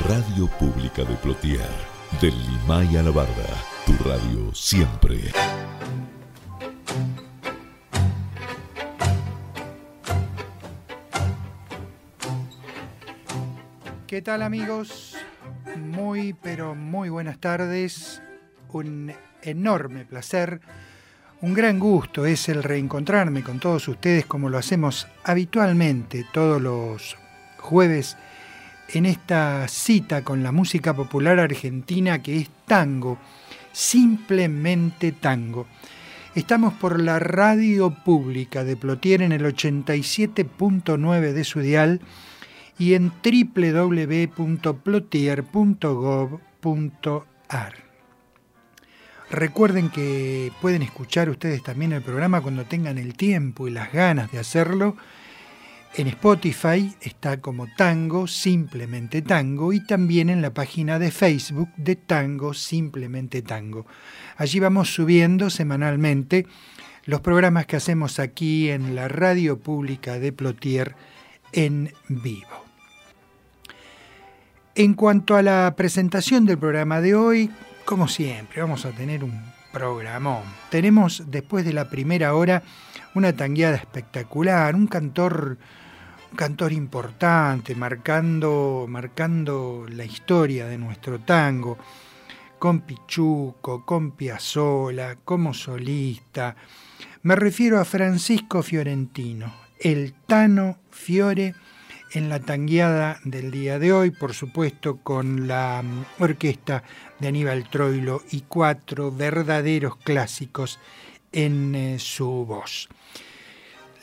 Radio Pública de Plotier, del Limay a la Barda, tu radio siempre. ¿Qué tal amigos? Muy, pero muy buenas tardes. Un enorme placer, un gran gusto es el reencontrarme con todos ustedes como lo hacemos habitualmente todos los jueves en esta cita con la música popular argentina que es tango, simplemente tango. Estamos por la radio pública de Plotier en el 87.9 de su dial y en www.plotier.gov.ar. Recuerden que pueden escuchar ustedes también el programa cuando tengan el tiempo y las ganas de hacerlo. En Spotify está como Tango, simplemente Tango, y también en la página de Facebook de Tango, simplemente Tango. Allí vamos subiendo semanalmente los programas que hacemos aquí en la radio pública de Plotier en vivo. En cuanto a la presentación del programa de hoy, como siempre, vamos a tener un programón. Tenemos después de la primera hora una tangueada espectacular, un cantor, un cantor importante, marcando, marcando la historia de nuestro tango, con Pichuco, con Piazzola, como solista. Me refiero a Francisco Fiorentino, el Tano Fiore en la tangueada del día de hoy, por supuesto con la mm, orquesta de Aníbal Troilo y cuatro verdaderos clásicos en eh, su voz.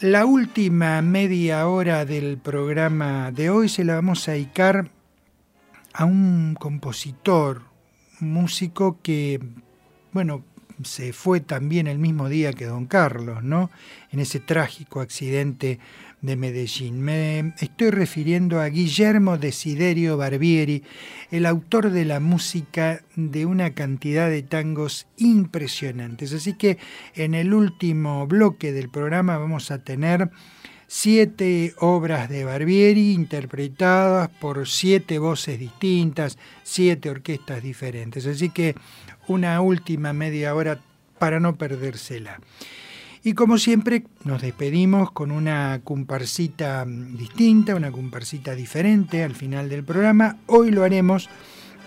La última media hora del programa de hoy se la vamos a dedicar a un compositor, músico que, bueno, se fue también el mismo día que don Carlos, ¿no? En ese trágico accidente de Medellín. Me estoy refiriendo a Guillermo Desiderio Barbieri, el autor de la música de una cantidad de tangos impresionantes. Así que en el último bloque del programa vamos a tener siete obras de Barbieri interpretadas por siete voces distintas, siete orquestas diferentes. Así que una última media hora para no perdérsela. Y como siempre, nos despedimos con una comparsita distinta, una comparsita diferente al final del programa. Hoy lo haremos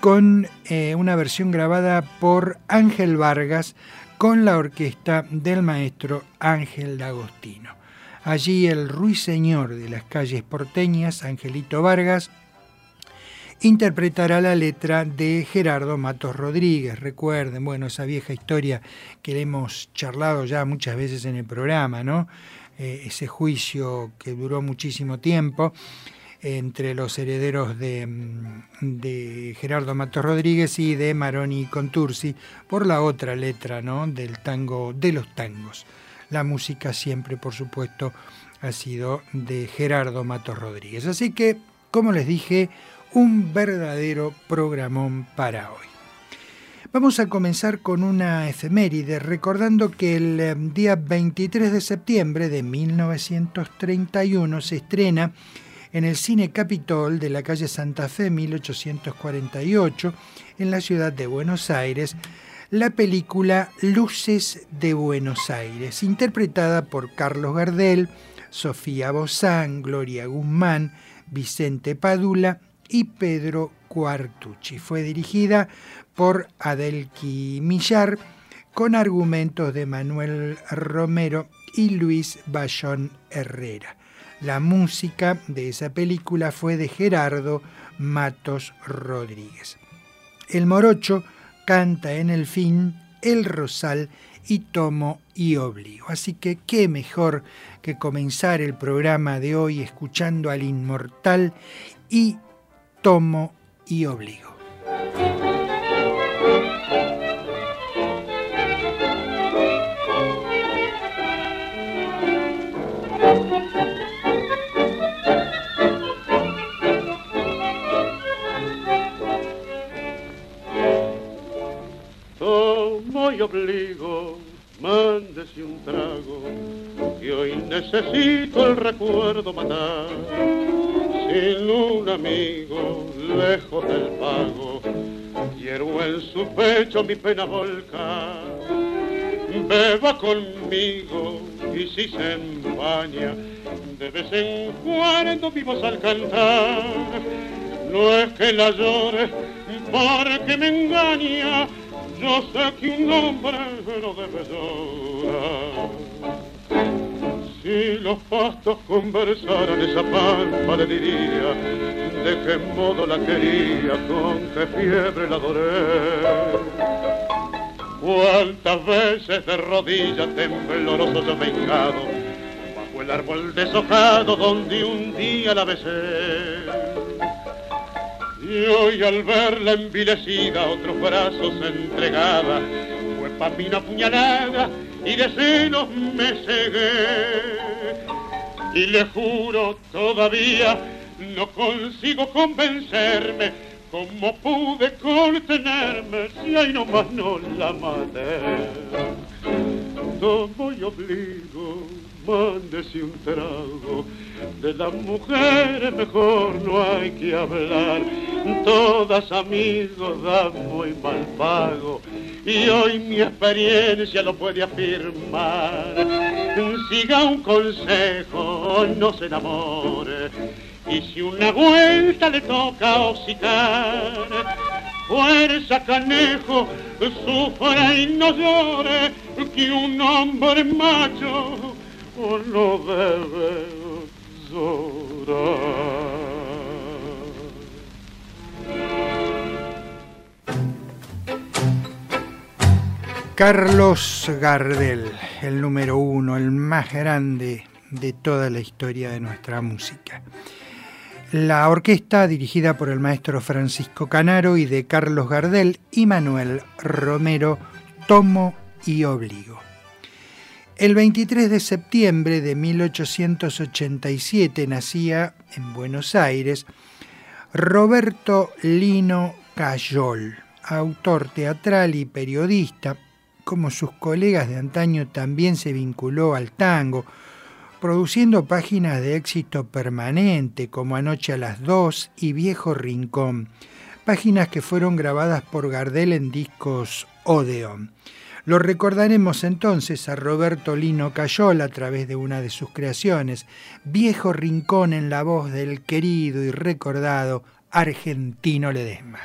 con eh, una versión grabada por Ángel Vargas con la orquesta del maestro Ángel D'Agostino. Allí el ruiseñor de las calles porteñas, Angelito Vargas, interpretará la letra de Gerardo Matos Rodríguez. Recuerden, bueno, esa vieja historia que le hemos charlado ya muchas veces en el programa, ¿no? Eh, ese juicio que duró muchísimo tiempo entre los herederos de, mm, de, Gerardo Matos Rodríguez y de Maroni Contursi por la otra letra ¿no? del tango de los tangos. La música siempre, por supuesto, ha sido de Gerardo Matos Rodríguez. Así que, como les dije, un verdadero programón para hoy. Vamos a comenzar con una efeméride, recordando que el eh, día 23 de septiembre de 1931 se estrena en el Cine Capitol de la calle Santa Fe 1848, en la ciudad de Buenos Aires, la película Luces de Buenos Aires, interpretada por Carlos Gardel, Sofía Bozán, Gloria Guzmán, Vicente Padula y Pedro Cuartucci. Fue dirigida por Adelqui Millar con argumentos de Manuel Romero y Luis Bayón Herrera. La música de esa película fue de Gerardo Matos Rodríguez. El morocho canta en el fin El Rosal y Tomo y Obligo. Así que qué mejor que comenzar el programa de hoy escuchando al inmortal y tomo y Obligo. Tomo y obligo, mándese un trago, que hoy necesito el recuerdo matar. Sin un amigo, lejos del pago, quiero en su pecho mi pena volcar. Beba conmigo y si se empaña, de vez en cuando vivos al cantar. No es que la llore porque me engaña, yo sé que un hombre no debe llorar. Si los pastos conversaran esa pampa le diría de qué modo la quería, con qué fiebre la adoré. Cuántas veces de rodillas tembloroso yo vengado bajo el árbol deshojado donde un día la besé. Y hoy al verla envilecida, otros brazos entregada, fue pa' mí una puñalada y de celos me cegué. Y le juro todavía, no consigo convencerme cómo pude contenerme si ahí nomás no la maté. Tomo y obligo, mándese un trago. De las mujeres mejor no hay que hablar. Todas amigos dan muy mal pago. Y hoy mi experiencia lo puede afirmar. Siga un consejo, no se enamore. Y si una vuelta le toca hocicar, fuerza canejo, sufra y no llore, que un hombre macho no debe. Carlos Gardel, el número uno, el más grande de toda la historia de nuestra música. La orquesta, dirigida por el maestro Francisco Canaro y de Carlos Gardel y Manuel Romero, Tomo y Obligo. El 23 de septiembre de 1887 nacía en Buenos Aires Roberto Lino Cayol, autor teatral y periodista. Como sus colegas de antaño también se vinculó al tango, produciendo páginas de éxito permanente como Anoche a las Dos y Viejo Rincón, páginas que fueron grabadas por Gardel en discos Odeon. Lo recordaremos entonces a Roberto Lino Cayol a través de una de sus creaciones, Viejo Rincón en la voz del querido y recordado Argentino Ledesma.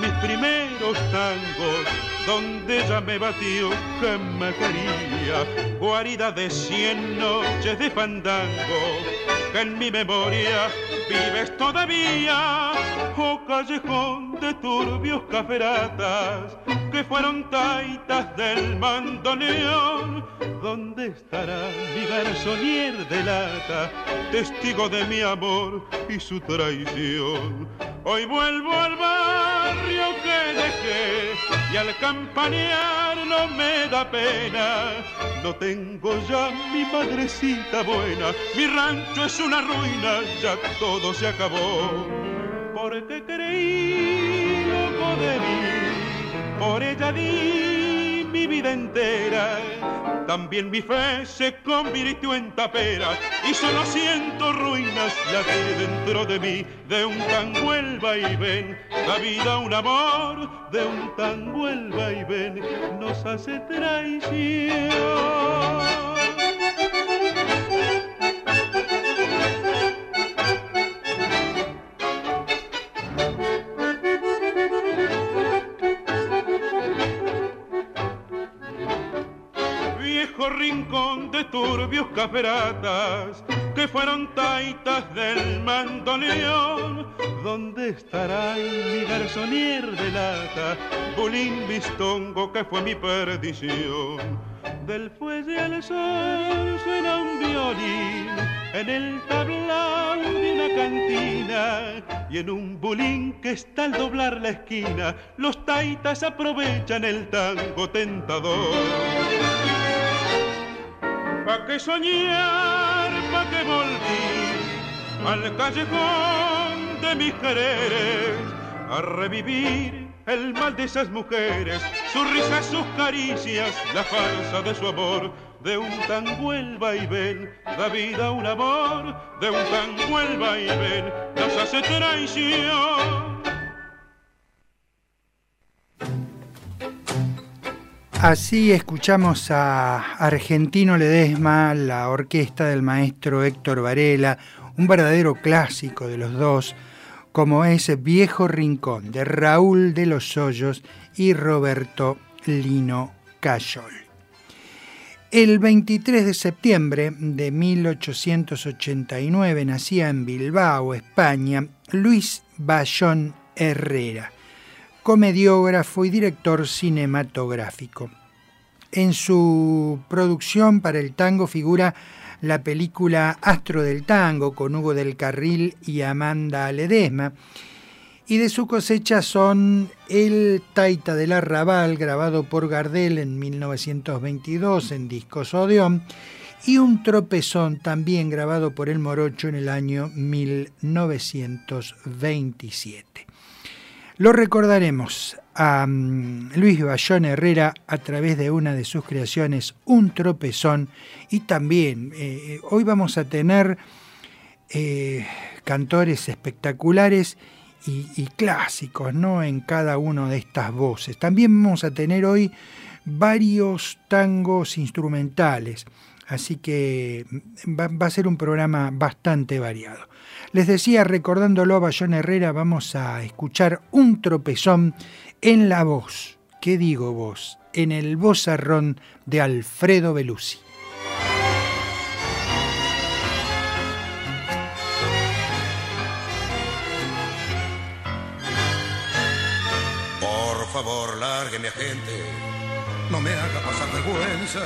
Mis primeros tangos, donde ella me batió quería, guarida de cien noches de fandango, que en mi memoria vives todavía, oh callejón de turbios caferatas, que fueron taitas del mandoneón, ¿Dónde estará mi garzonier de lata, testigo de mi amor y su traición? Hoy vuelvo al barrio que dejé y al campanear no me da pena. No tengo ya mi madrecita buena, mi rancho es una ruina, ya todo se acabó. Porque creí loco de mí, por ella di mi vida entera. También mi fe se convirtió en tapera y solo siento ruinas latir dentro de mí de un tango el ven. La vida un amor de un tango el ven. Nos hace traición. Turbios caferatas que fueron taitas del mandoneón. ¿Dónde estará mi garzonier de lata, bolín bistongo que fue mi perdición? Del fuelle al sol suena un violín en el tablao de una cantina y en un bulín que está al doblar la esquina los taitas aprovechan el tango tentador pa' que soñar, pa' que volví al callejón de mis quereres, a revivir el mal de esas mujeres, sus risas, sus caricias, la falsa de su amor, de un tango el vaivén, da vida un amor, de un tango el vaivén, nos hace traición Así escuchamos a Argentino Ledesma, la orquesta del maestro Héctor Varela, un verdadero clásico de los dos, como es Viejo Rincón, de Raúl de los Hoyos y Roberto Lino Cayol. El 23 de septiembre de 1889 nacía en Bilbao, España, Luis Bayón Herrera comediógrafo y director cinematográfico. En su producción para el tango figura la película Astro del Tango con Hugo del Carril y Amanda Ledesma. Y de su cosecha son El Taita del Arrabal, grabado por Gardel en 1922 en Discos Odeón, y Un Tropezón, también grabado por El Morocho en el año 1927. Lo recordaremos a mm, Luis Bayón Herrera a través de una de sus creaciones, Un tropezón, y también eh, hoy vamos a tener eh, cantores espectaculares y, clásicos ¿no? en cada una de estas voces. También vamos a tener hoy varios tangos instrumentales, así que va a ser un programa bastante variado. Les decía, recordándolo a Bayón Herrera, vamos a escuchar un tropezón en la voz, ¿qué digo voz? En el vozarrón de Alfredo Belusi. Por favor, largue mi agente, no me haga pasar vergüenza.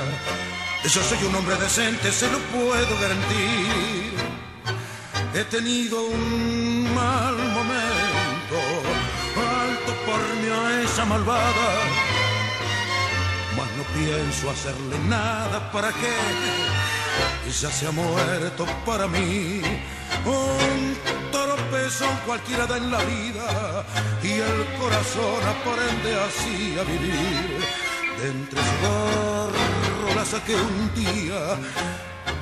Yo soy un hombre decente, se lo puedo garantir he tenido un mal momento, alto por mí a esa malvada, mas no pienso hacerle nada para que ella se ha muerto para mí. Un tropezón cualquiera da en la vida y el corazón aprende así a vivir. De entre su barro la saqué un día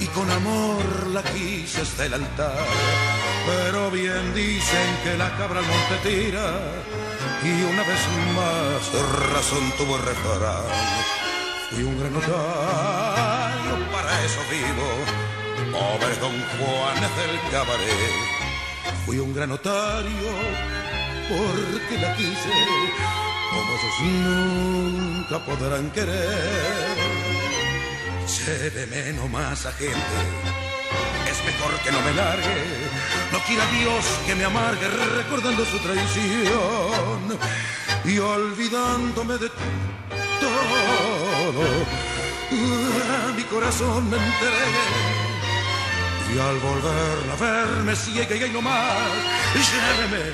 y con amor la quise hasta el altar. Pero bien dicen que la cabra al monte tira y una vez más razón tuvo el refrán. Fui un gran notario, para eso vivo, pobre don Juan del cabaret. Fui un gran notario porque la quise, como esos nunca podrán querer menos más a gente. Es mejor que no me largue. No quiera Dios que me amargue recordando su traición y olvidándome de todo. mi corazón me entregué. Y al volver a verme ciega y no más, lléveme,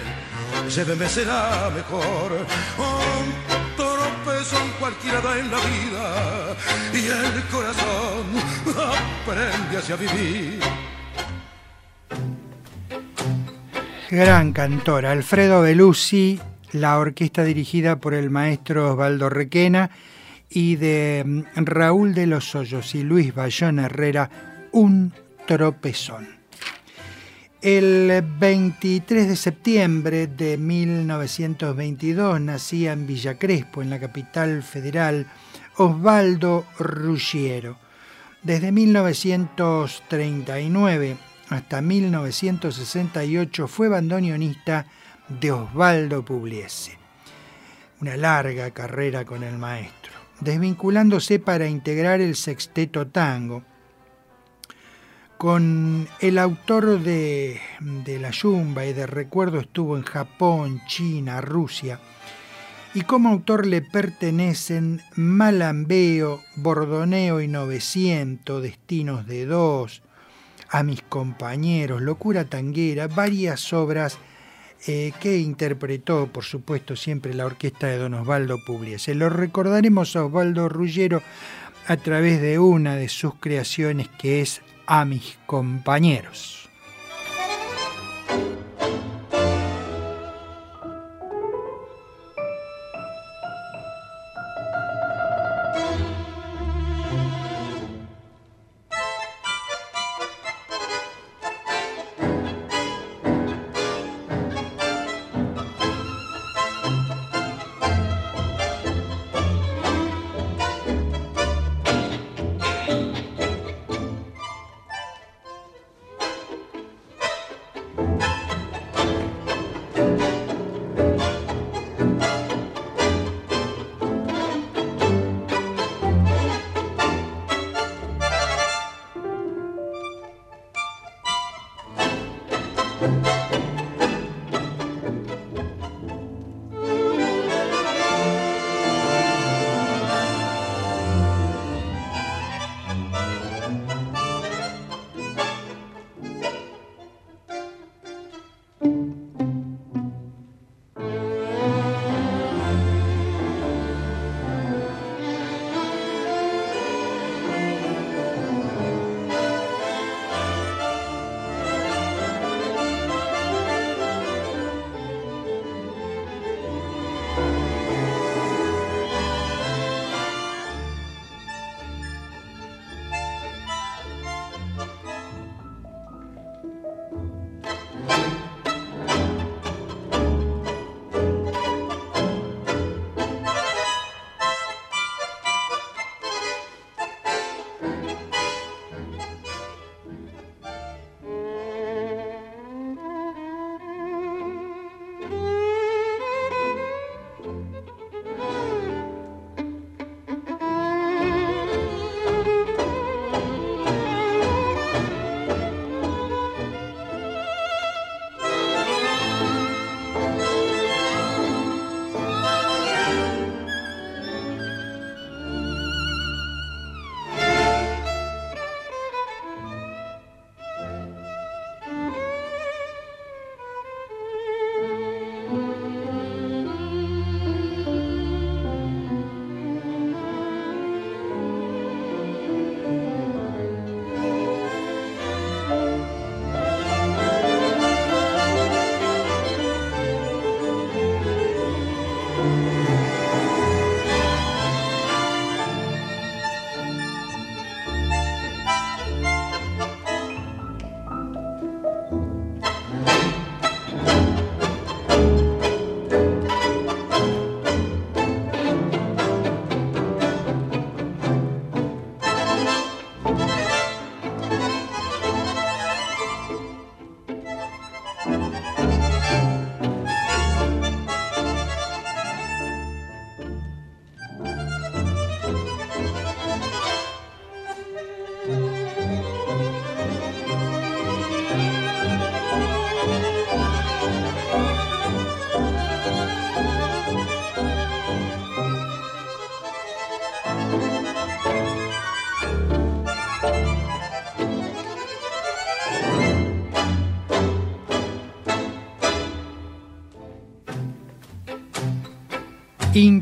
lléveme será mejor. Tropezón cualquiera da en la vida y el corazón aprende hacia vivir. Gran cantor, Alfredo Belusi, la orquesta dirigida por el maestro Osvaldo Requena y de mm, Raúl de los Hoyos y Luis Bayón Herrera, Un tropezón. El 23 de septiembre de 1922 nacía en Villa Crespo, en la capital federal, Osvaldo Ruggiero. Desde 1939 hasta 1968 fue bandoneonista de Osvaldo Pugliese. Una larga carrera con el maestro, desvinculándose para integrar el sexteto tango. Con el autor de, de La Yumba y de Recuerdo estuvo en Japón, China, Rusia. Y como autor le pertenecen Malambeo, Bordoneo y 900, Destinos de Dos, A mis compañeros, Locura Tanguera, varias obras eh, que interpretó, por supuesto, siempre la orquesta de Don Osvaldo Pugliese. Lo recordaremos a Osvaldo Rullero a través de una de sus creaciones que es A mis compañeros.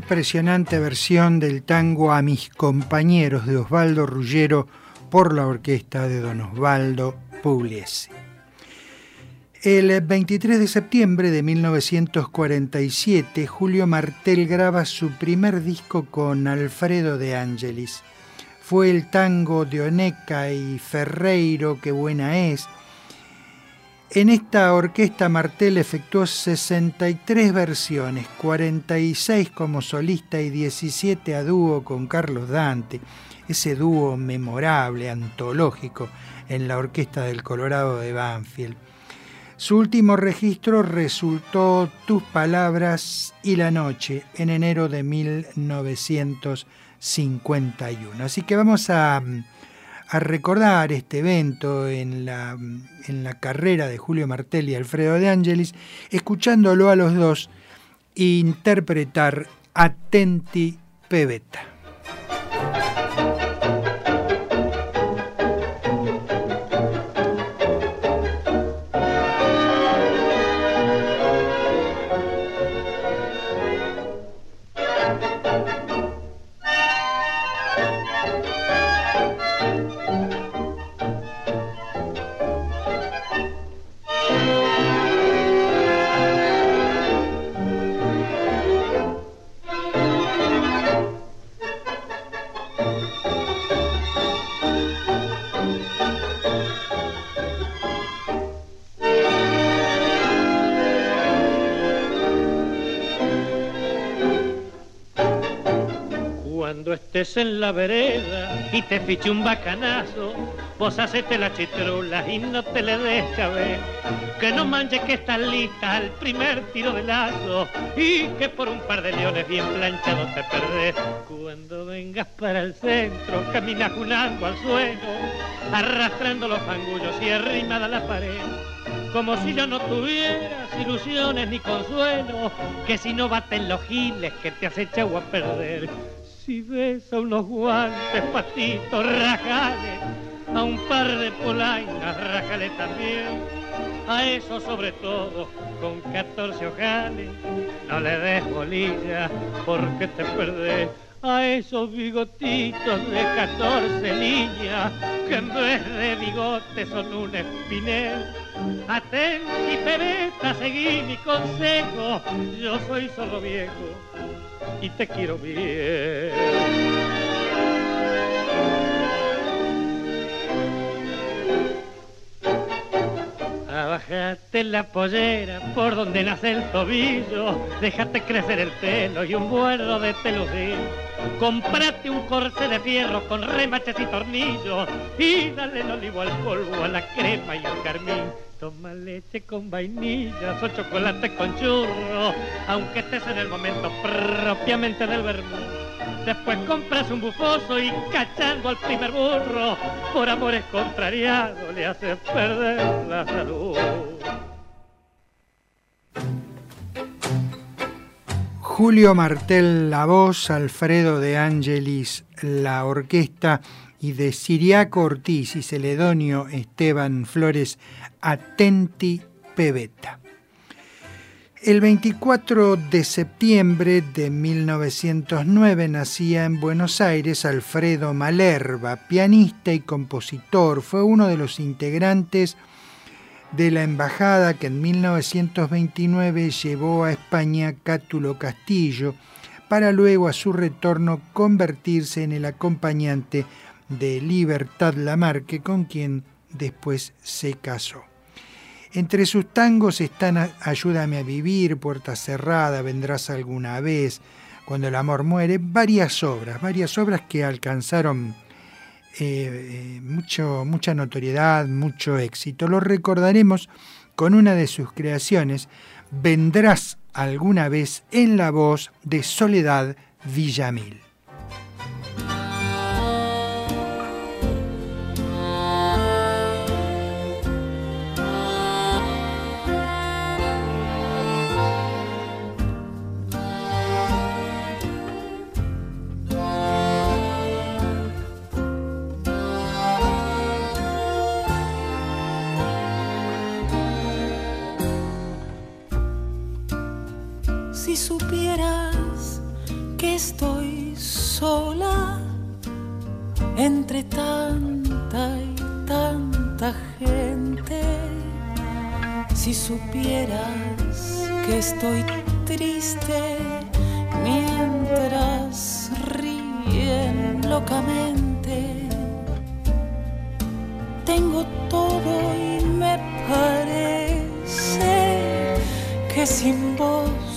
Impresionante versión del tango A mis compañeros de Osvaldo Ruggero por la orquesta de don Osvaldo Pugliese. El 23 de septiembre de 1947, Julio Martel graba su primer disco con Alfredo de Angelis. Fue el tango de Oneca y Ferreiro, que buena es, en esta orquesta Martel efectuó 63 versiones, 46 como solista y 17 a dúo con Carlos Dante, ese dúo memorable, antológico en la orquesta del Colorado de Banfield. Su último registro resultó Tus Palabras y la Noche en enero de 1951. Así que vamos a a recordar este evento en la, en la carrera de Julio Martelli y Alfredo de Angelis, escuchándolo a los dos interpretar Atenti Pebeta. En la vereda y te fiche un bacanazo, vos hacete la chitrula y no te le des cabeza. Que no manches que estás lista al primer tiro de lazo y que por un par de leones bien planchados te perdés. Cuando vengas para el centro, caminas junando al suelo, arrastrando los fangullos y arrimada la pared como si yo no tuvieras ilusiones ni consuelo, que si no baten los giles que te has echado a perder si ves a unos guantes, patitos, rajales, a un par de polainas, rajale también, a eso sobre todo, con 14 ojales, no le des bolilla porque te perdés a esos bigotitos de 14 niñas que en vez de bigotes son un espinel. Atenti, pebeta, seguí mi consejo, yo soy solo viejo y te quiero bien. Bájate la pollera por donde nace el tobillo, déjate crecer el pelo y un vuelo de teludín. Comprate un corce de fierro con remaches y tornillos y dale el olivo al polvo, a la crema y al carmín Toma leche con vainillas o chocolate con churro, aunque estés en el momento propiamente del vermú. Después compras un bufoso y cachando al primer burro, por amores contrariados le haces perder la salud. Julio Martel la voz, Alfredo de Angelis la orquesta y de Siriaco Ortiz y Celedonio Esteban Flores Atenti Pebeta. El 24 de septiembre de 1909 nacía en Buenos Aires Alfredo Malerba, pianista y compositor. Fue uno de los integrantes de la embajada que en 1929 llevó a España Cátulo Castillo, para luego a su retorno convertirse en el acompañante de Libertad Lamarque, con quien después se casó. Entre sus tangos están Ayúdame a vivir, Puerta cerrada, Vendrás alguna vez, Cuando el amor muere, varias obras, varias obras que alcanzaron eh, eh, mucho, mucha notoriedad, mucho éxito. Lo recordaremos con una de sus creaciones, Vendrás alguna vez en la voz de Soledad Villamil. Que estoy sola entre tanta y tanta gente. Si supieras que estoy triste mientras ríen locamente, tengo todo y me parece que sin vos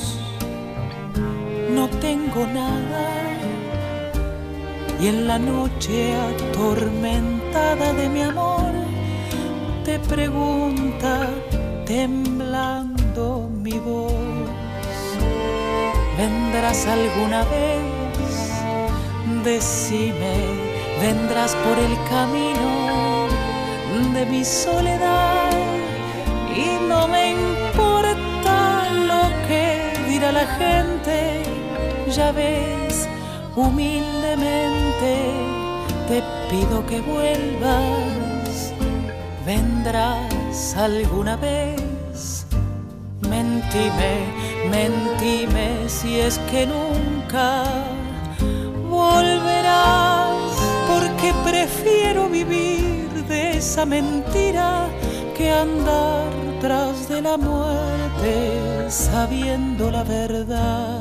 nada y en la noche atormentada de mi amor te pregunta temblando mi voz, ¿vendrás alguna vez? Decime, ¿vendrás por el camino de mi soledad? Y no me importa lo que dirá la gente, ya ves humildemente te pido que vuelvas, vendrás alguna vez. Mentime, mentime si es que nunca volverás, porque prefiero vivir de esa mentira que andar tras de la muerte sabiendo la verdad.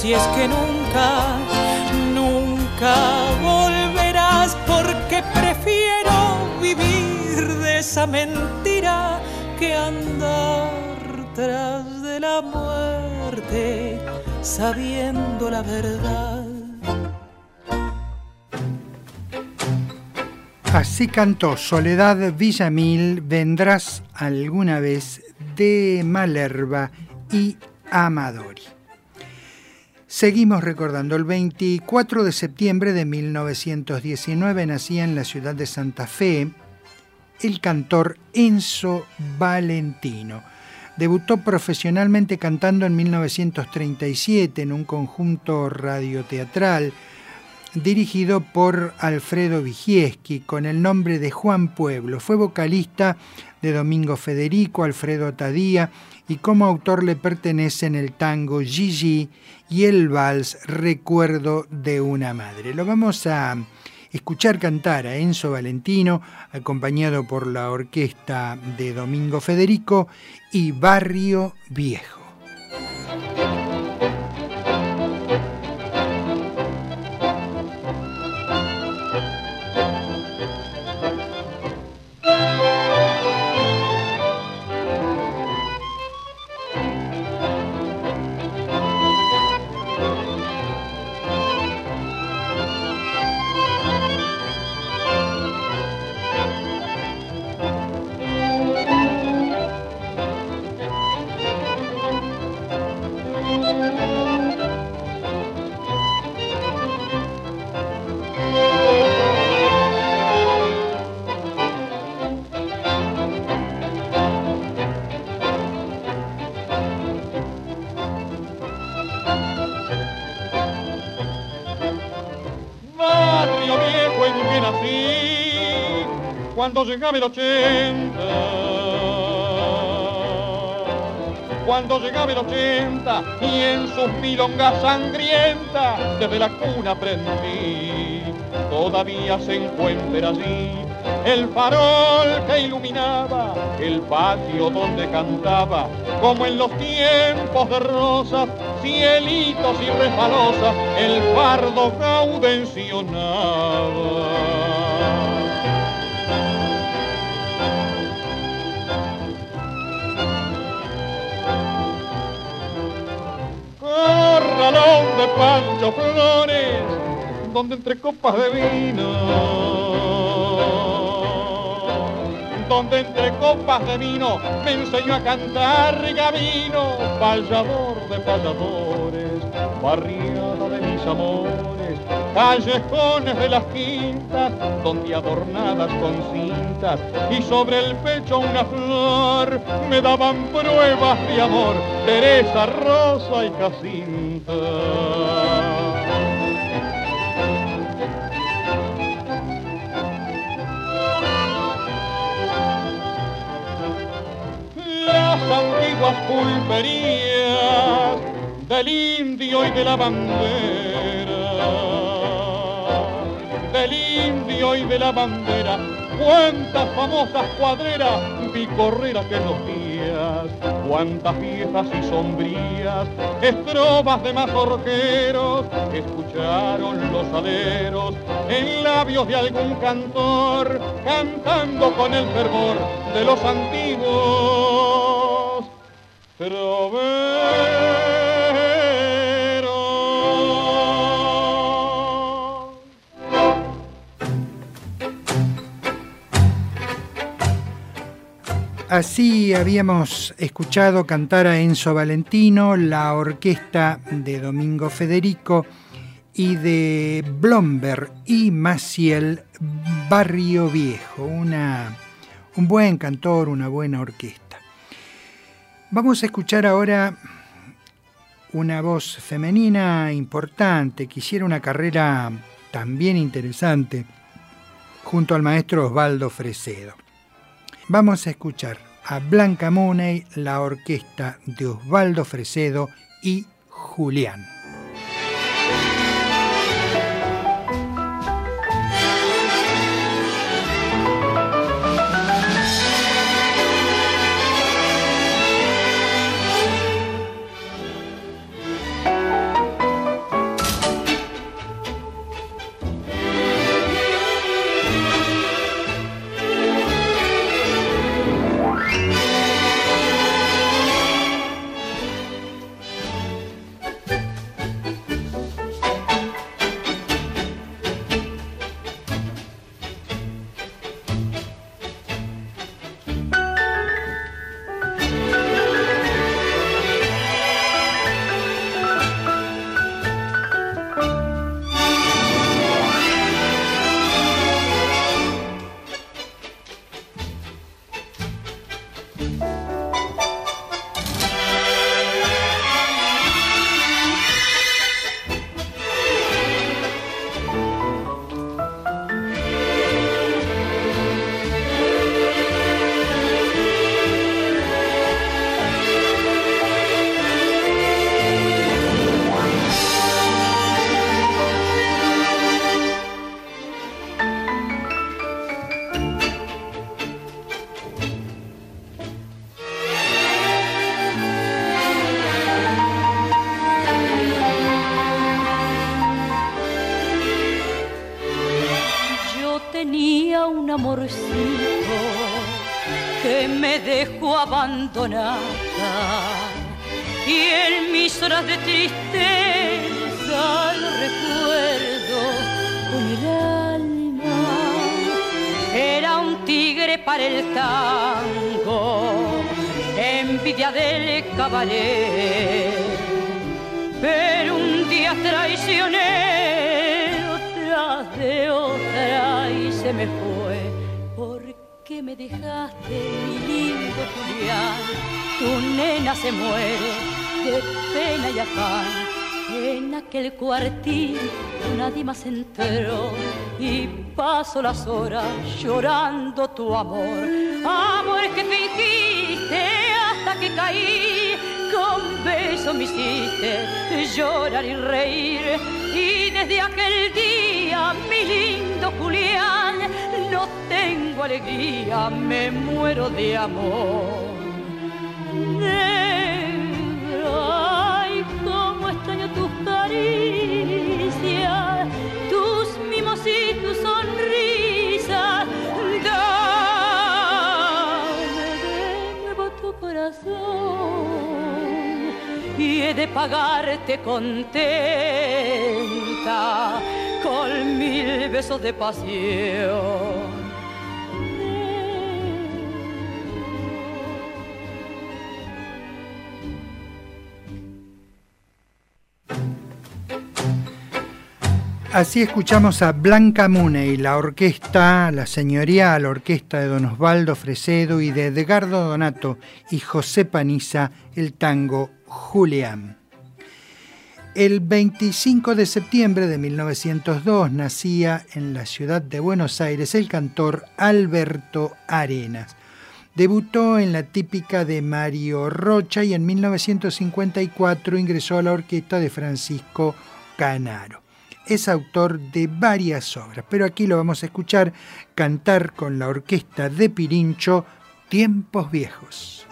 Si es que nunca, nunca volverás, porque prefiero vivir de esa mentira que andar tras de la muerte, sabiendo la verdad. Así cantó Soledad Villamil, Vendrás alguna vez de Malerva y Amadori. Seguimos recordando, el 24 de septiembre de 1919 nacía en la ciudad de Santa Fe el cantor Enzo Valentino. Debutó profesionalmente cantando en 1937 en un conjunto radioteatral dirigido por Alfredo Vigieski con el nombre de Juan Pueblo. Fue vocalista de Domingo Federico, Alfredo Tadía y como autor le pertenecen el tango Gigi y el vals Recuerdo de una madre. Lo vamos a escuchar cantar a Enzo Valentino, acompañado por la orquesta de Domingo Federico y Barrio Viejo. Llegaba el ochenta. Cuando llegaba el ochenta y en sus milongas sangrientas desde la cuna aprendí, todavía se encuentra allí el farol que iluminaba el patio donde cantaba, como en los tiempos de rosas, cielitos y refalosas, el fardo caudencionaba. Corralón de Pancho Flores, donde entre copas de vino donde entre copas de vino me enseñó a cantar Gavino, payador de payadores, barriada de mis amores, callejones de las quintas, donde adornadas con cintas y sobre el pecho una flor me daban pruebas de amor, Teresa, Rosa y Jacinta. antiguas pulperías del indio y de la bandera. Del indio y de la bandera, cuántas famosas cuadreras vi correr aquellos días, cuántas viejas y sombrías estrobas de mazorqueros escucharon los aleros en labios de algún cantor cantando con el fervor de los antiguos Así habíamos escuchado cantar a Enzo Valentino, la orquesta de Domingo Federico y de Blomberg y Maciel Barrio Viejo, una, un buen cantor, una buena orquesta. Vamos a escuchar ahora una voz femenina importante que hiciera una carrera también interesante junto al maestro Osvaldo Fresedo. Vamos a escuchar a Blanca Money, la orquesta de Osvaldo Fresedo y Julián. Paso las horas llorando tu amor. Amor que fingiste hasta que caí, con besos me hiciste llorar y reír. Y desde aquel día, mi lindo Julián, no tengo alegría, me muero de amor. Pagarte contenta con mil besos de pasión. Así escuchamos a Blanca y la orquesta, la señorial orquesta de Don Osvaldo Fresedo y de Edgardo Donato y José Paniza, el tango Julián. El 25 de septiembre de 1902 nacía en la ciudad de Buenos Aires el cantor Alberto Arenas. Debutó en la típica de Mario Rocha y en 1954 ingresó a la orquesta de Francisco Canaro es autor de varias obras, pero aquí lo vamos a escuchar cantar con la orquesta de Pirincho Tiempos Viejos.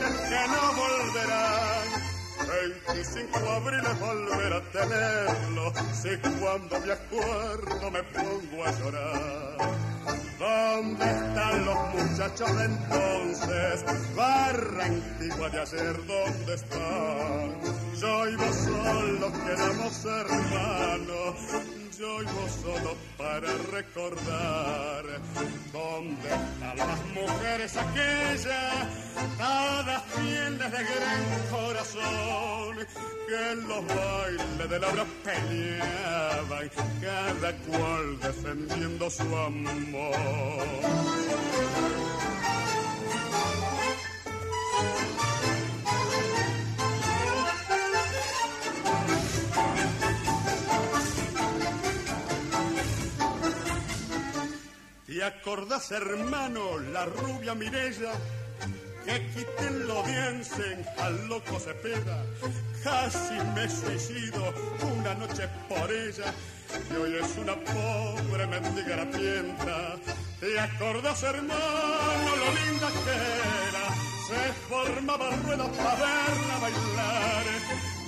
25 abril que no volverán 25 abril volver a tenerlo, si cuando me acuerdo me pongo a llorar. ¿Dónde están los muchachos de entonces? Barra de ayer, ¿dónde están? Yo y vos solo quedamos hermanos, yo y vos solo cada cual defendiendo su amor? ¿Te acordás, hermano, la rubia Mirella? Que quiten lo diensen, al loco se pega. Casi me suicido una noche por ella y hoy es una pobre mendiga harapienta. ¿Te acordás, hermano, lo linda que era? Se formaba ruedas para verla bailar.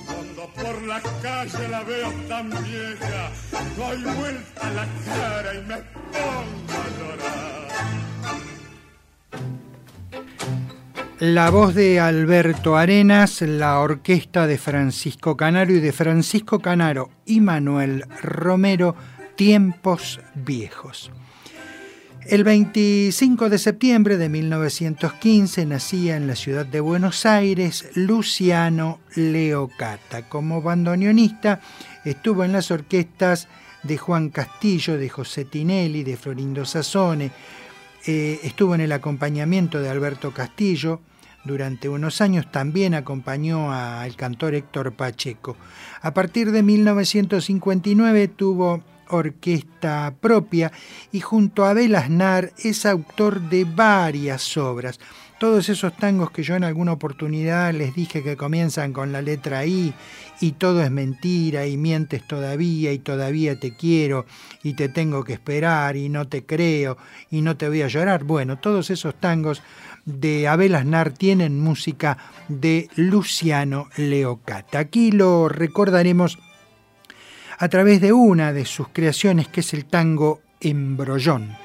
Cuando por la calle la veo tan vieja, doy vuelta la cara y me pongo a llorar. La voz de Alberto Arenas, la orquesta de Francisco Canaro y de Francisco Canaro y Manuel Romero, Tiempos Viejos. El 25 de septiembre de 1915 nacía en la ciudad de Buenos Aires Luciano Leocata. Como bandoneonista estuvo en las orquestas de Juan Castillo, de José Tinelli, de Florindo Sassone, eh, estuvo en el acompañamiento de Alberto Castillo, durante unos años, también acompañó al cantor Héctor Pacheco. A partir de 1959 tuvo orquesta propia y junto a Abel Aznar es autor de varias obras. Todos esos tangos que yo en alguna oportunidad les dije que comienzan con la letra I y todo es mentira y mientes todavía y todavía te quiero y te tengo que esperar y no te creo y no te voy a llorar. Bueno, todos esos tangos de Abel Aznar tienen música de Luciano Leocata. Aquí lo recordaremos a través de una de sus creaciones que es el tango Embrollón.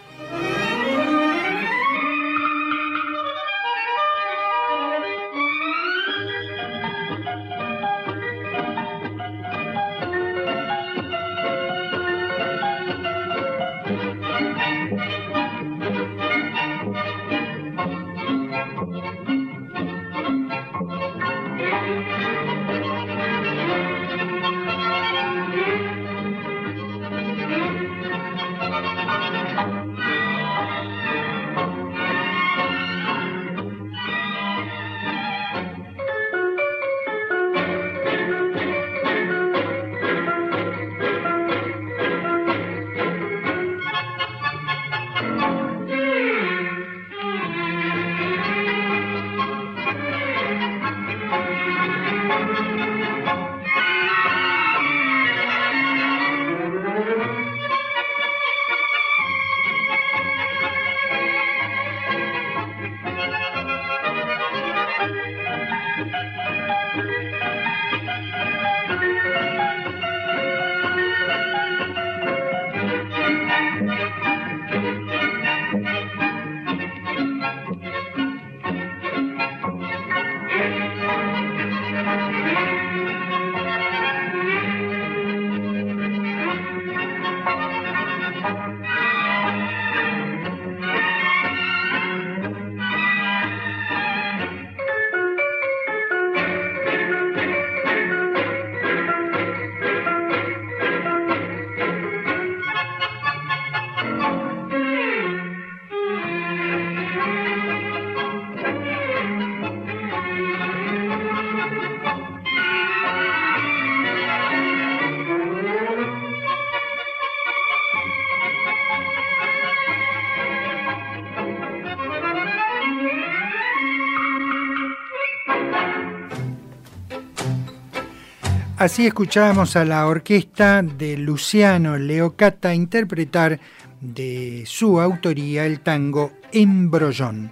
Así escuchábamos a la orquesta de Luciano Leocata interpretar de su autoría el tango Embrollón.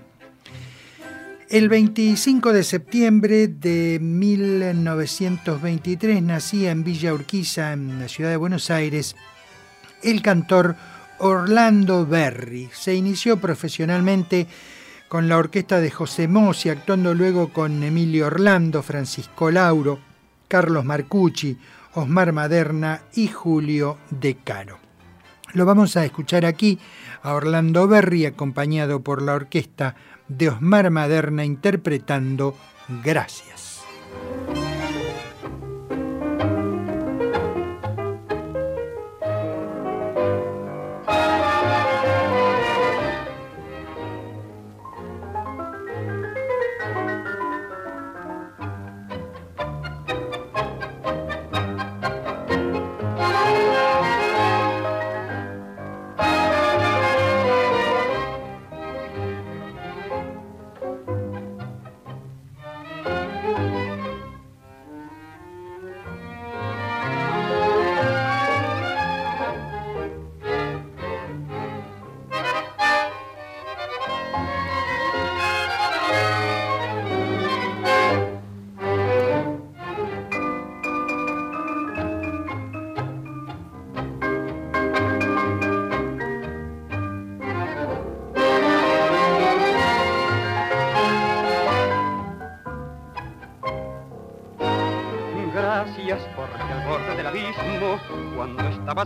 El 25 de septiembre de 1923 nacía en Villa Urquiza, en la ciudad de Buenos Aires, el cantor Orlando Berry. Se inició profesionalmente con la orquesta de José Mossi, actuando luego con Emilio Orlando, Francisco Lauro, Carlos Marcucci, Osmar Maderna y Julio De Caro. Lo vamos a escuchar aquí a Orlando Berry acompañado por la orquesta de Osmar Maderna interpretando Gracias.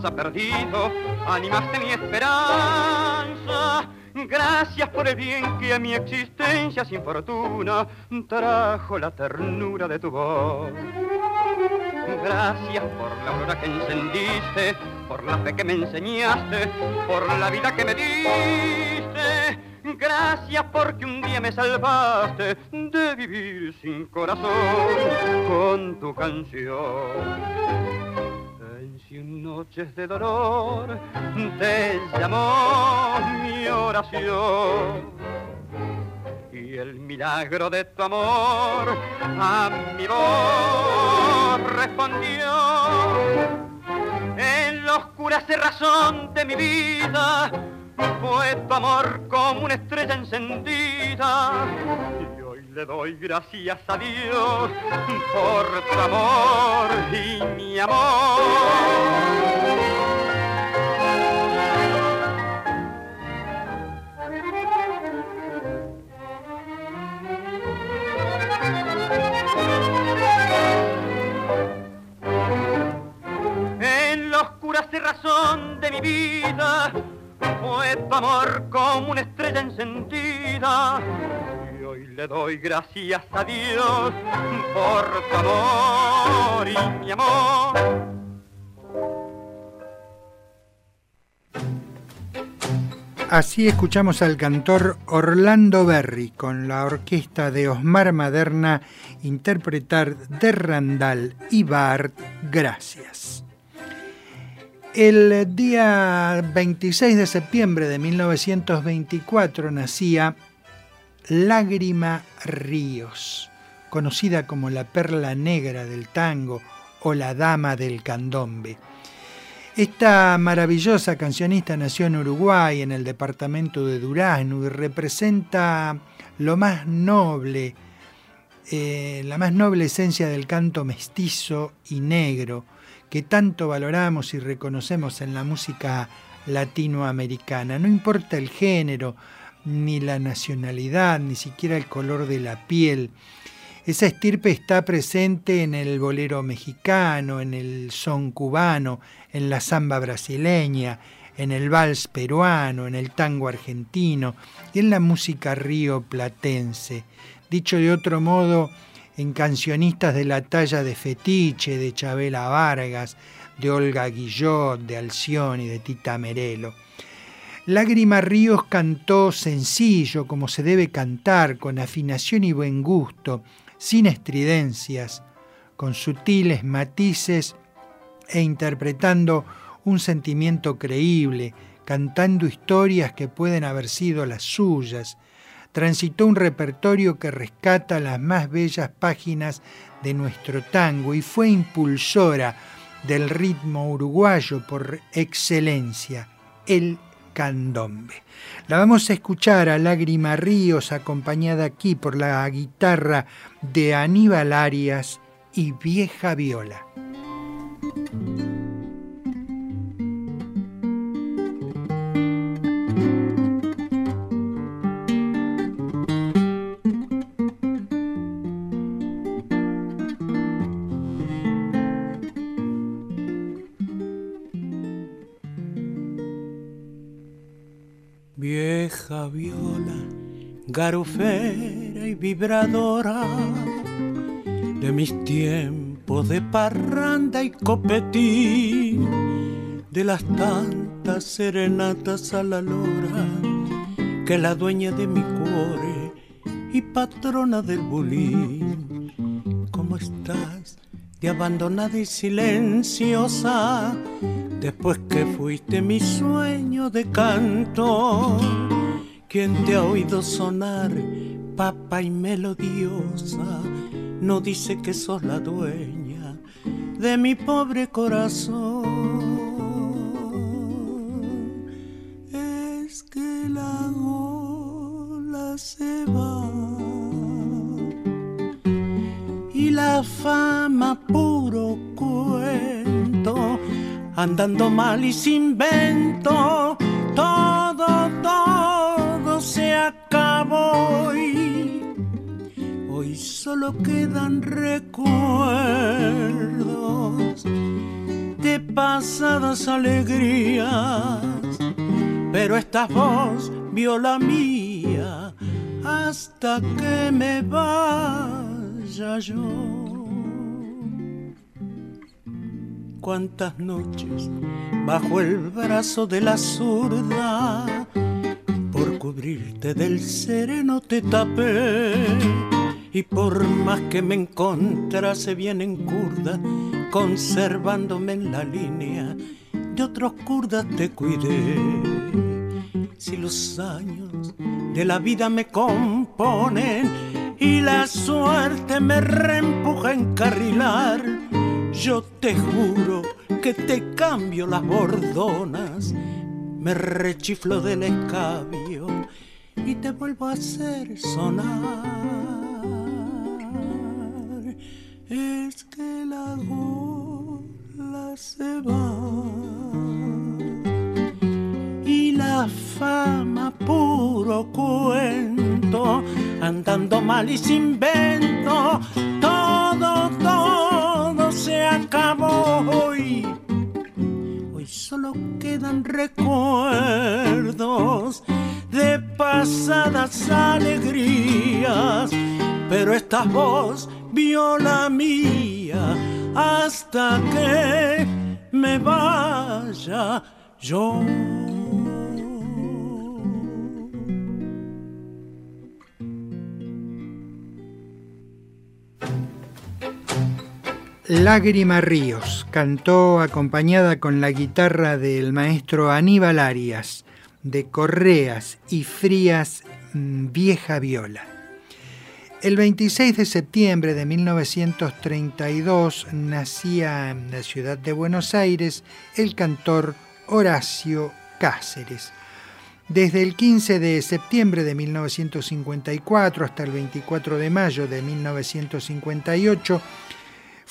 Perdido, animaste mi esperanza. Gracias por el bien que a mi existencia sin fortuna trajo la ternura de tu voz. Gracias por la aurora que encendiste, por la fe que me enseñaste, por la vida que me diste. gracias porque un día me salvaste de vivir sin corazón con tu canción. Noches de dolor te llamó mi oración y el milagro de tu amor a mi voz respondió. En la oscura cerrazón de mi vida fue tu amor como una estrella encendida. Le doy gracias a Dios por tu amor y mi amor. En la oscura cerrazón de mi vida fue tu amor como una estrella encendida. Le doy gracias a Dios por tu y mi amor. Así escuchamos al cantor Orlando Berry con la orquesta de Osmar Maderna interpretar de Randall y Bart Gracias. El día 26 de septiembre de 1924 nacía Lágrima Ríos, conocida como la perla negra del tango o la dama del candombe. Esta maravillosa cancionista nació en Uruguay, en el departamento de Durazno, y representa lo más noble, eh, la más noble esencia del canto mestizo y negro que tanto valoramos y reconocemos en la música latinoamericana. No importa el género, ni la nacionalidad, ni siquiera el color de la piel. Esa estirpe está presente en el bolero mexicano, en el son cubano, en la samba brasileña, en el vals peruano, en el tango argentino y en la música río platense. Dicho de otro modo, en cancionistas de la talla de Fetiche, de Chabela Vargas, de Olga Guillot, de Alción y de Tita Merelo. Lágrima Ríos cantó sencillo, como se debe cantar, con afinación y buen gusto, sin estridencias, con sutiles matices e interpretando un sentimiento creíble, cantando historias que pueden haber sido las suyas, transitó un repertorio que rescata las más bellas páginas de nuestro tango y fue impulsora del ritmo uruguayo por excelencia, el La vamos a escuchar a Lágrima Ríos acompañada aquí por la guitarra de Aníbal Arias y Vieja Viola. Garufera y vibradora de mis tiempos de parranda y copetín, de las tantas serenatas a la lora, que la dueña de mi cuore y patrona del bulín. ¿Cómo estás? De abandonada y silenciosa, después que fuiste mi sueño de canto. ¿Quién te ha oído sonar, papa y melodiosa? no dice que sos la dueña de mi pobre corazón. Es que la gola se va y la fama puro cuento, andando mal y sin vento, todo, todo se acabó. Y Hoy solo quedan recuerdos de pasadas alegrías, pero esta voz viola mía hasta que me vaya yo. Cuántas noches bajo el brazo de la zurda por cubrirte del sereno te tapé. Y por más que me encontrase bien en curda, conservándome en la línea de otros curdas te cuidé. Si los años de la vida me componen y la suerte me reempuja a encarrilar, yo te juro que te cambio las bordonas, me rechiflo del escabio y te vuelvo a hacer sonar. Es que la gola se va y la fama puro cuento, andando mal y sin vento, todo, todo se acabó hoy. Solo quedan recuerdos de pasadas alegrías, pero esta voz vio la mía hasta que me vaya yo. Lágrima Ríos cantó acompañada con la guitarra del maestro Aníbal Arias de Correas y Frías mm, Vieja Viola. El 26 de septiembre de 1932 nacía en la ciudad de Buenos Aires el cantor Horacio Cáceres. Desde el 15 de septiembre de 1954 hasta el 24 de mayo de 1958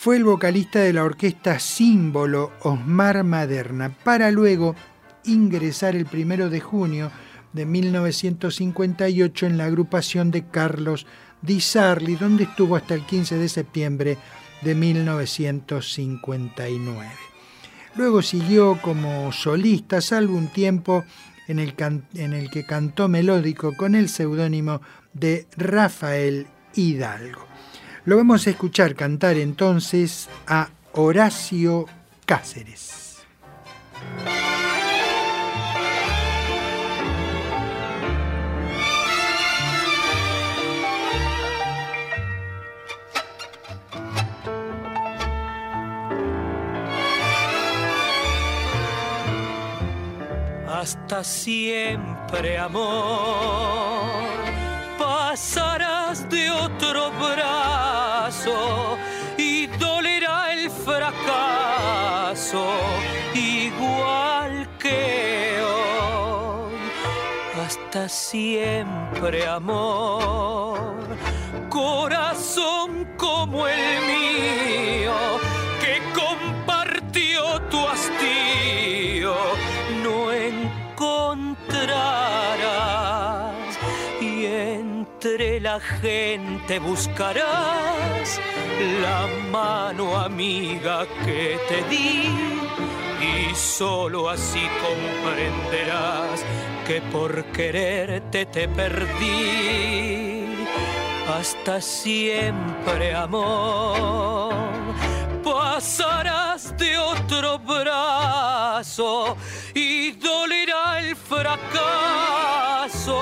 fue el vocalista de la orquesta Símbolo Osmar Maderna, para luego ingresar el 1 de junio de 1958 en la agrupación de Carlos Di Sarli, donde estuvo hasta el 15 de septiembre de 1959. Luego siguió como solista, salvo un tiempo en el, en el que cantó melódico con el seudónimo de Rafael Hidalgo. Lo vamos a escuchar cantar entonces a Horacio Cáceres. Hasta siempre, amor, pasarás de otro brazo y dolerá el fracaso igual que hoy. Hasta siempre, amor, corazón como el mío entre la gente buscarás la mano amiga que te di y solo así comprenderás que por quererte te perdí. Hasta siempre, amor, pasarás de otro brazo y dolerá el fracaso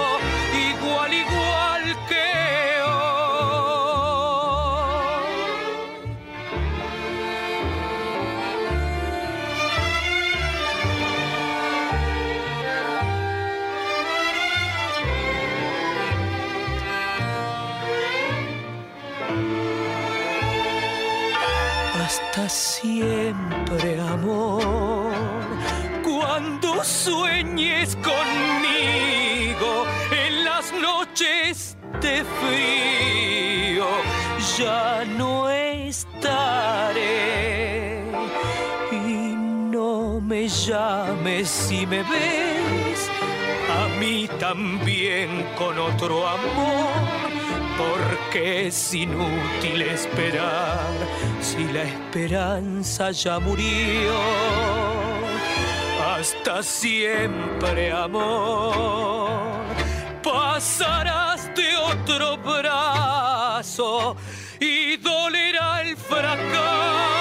Siempre, amor, cuando sueñes conmigo en las noches de frío, ya no estaré. Y no me llames si me ves, a mí también con otro amor porque es inútil esperar si la esperanza ya murió. Hasta siempre, amor, pasarás de otro brazo y dolerá el fracaso.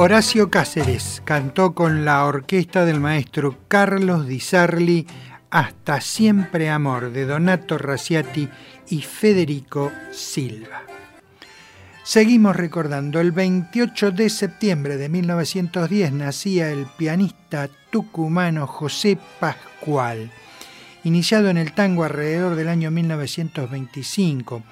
Horacio Cáceres cantó con la orquesta del maestro Carlos Di Sarli Hasta siempre amor de Donato Raciati y Federico Silva. Seguimos recordando, el 28 de septiembre de 1910 nacía el pianista tucumano José Pascual, iniciado en el tango alrededor del año 1925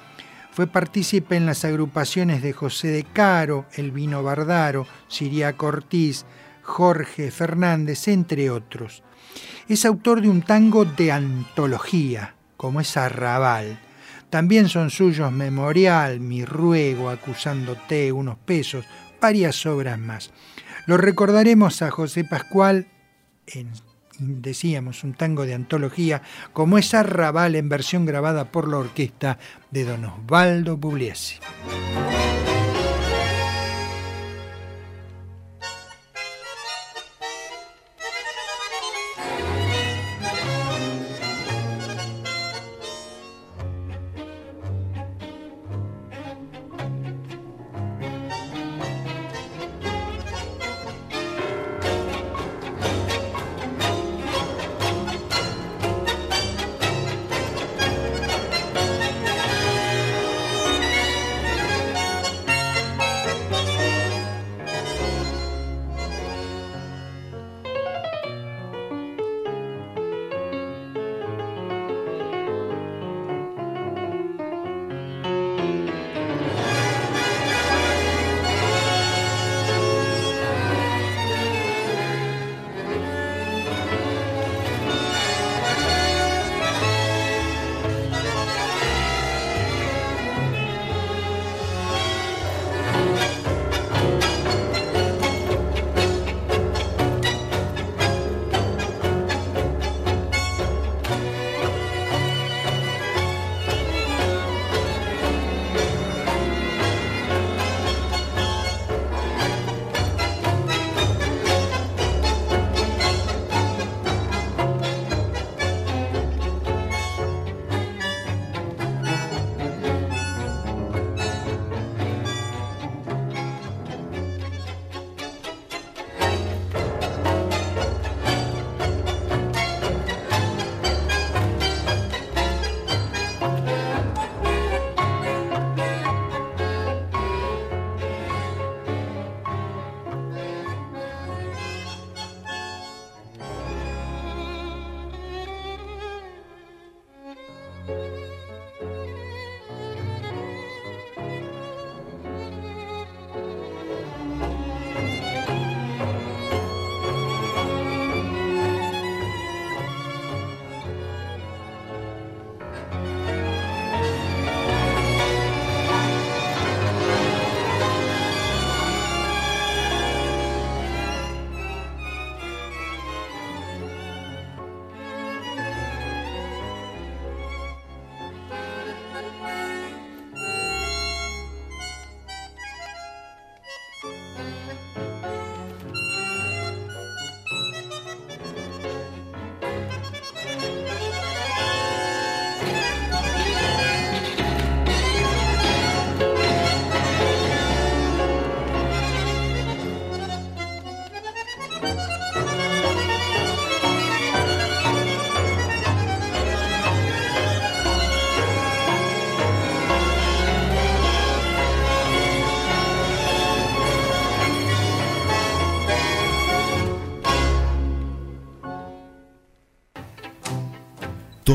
fue partícipe en las agrupaciones de José de Caro, Elvino Bardaro, Siria Cortiz, Jorge Fernández, entre otros. Es autor de un tango de antología, como es Arrabal. También son suyos Memorial, Mi Ruego, Acusándote, Unos Pesos, varias obras más. Lo recordaremos a José Pascual en decíamos, un tango de antología, como es Arrabal en versión grabada por la orquesta de Don Osvaldo Pugliese.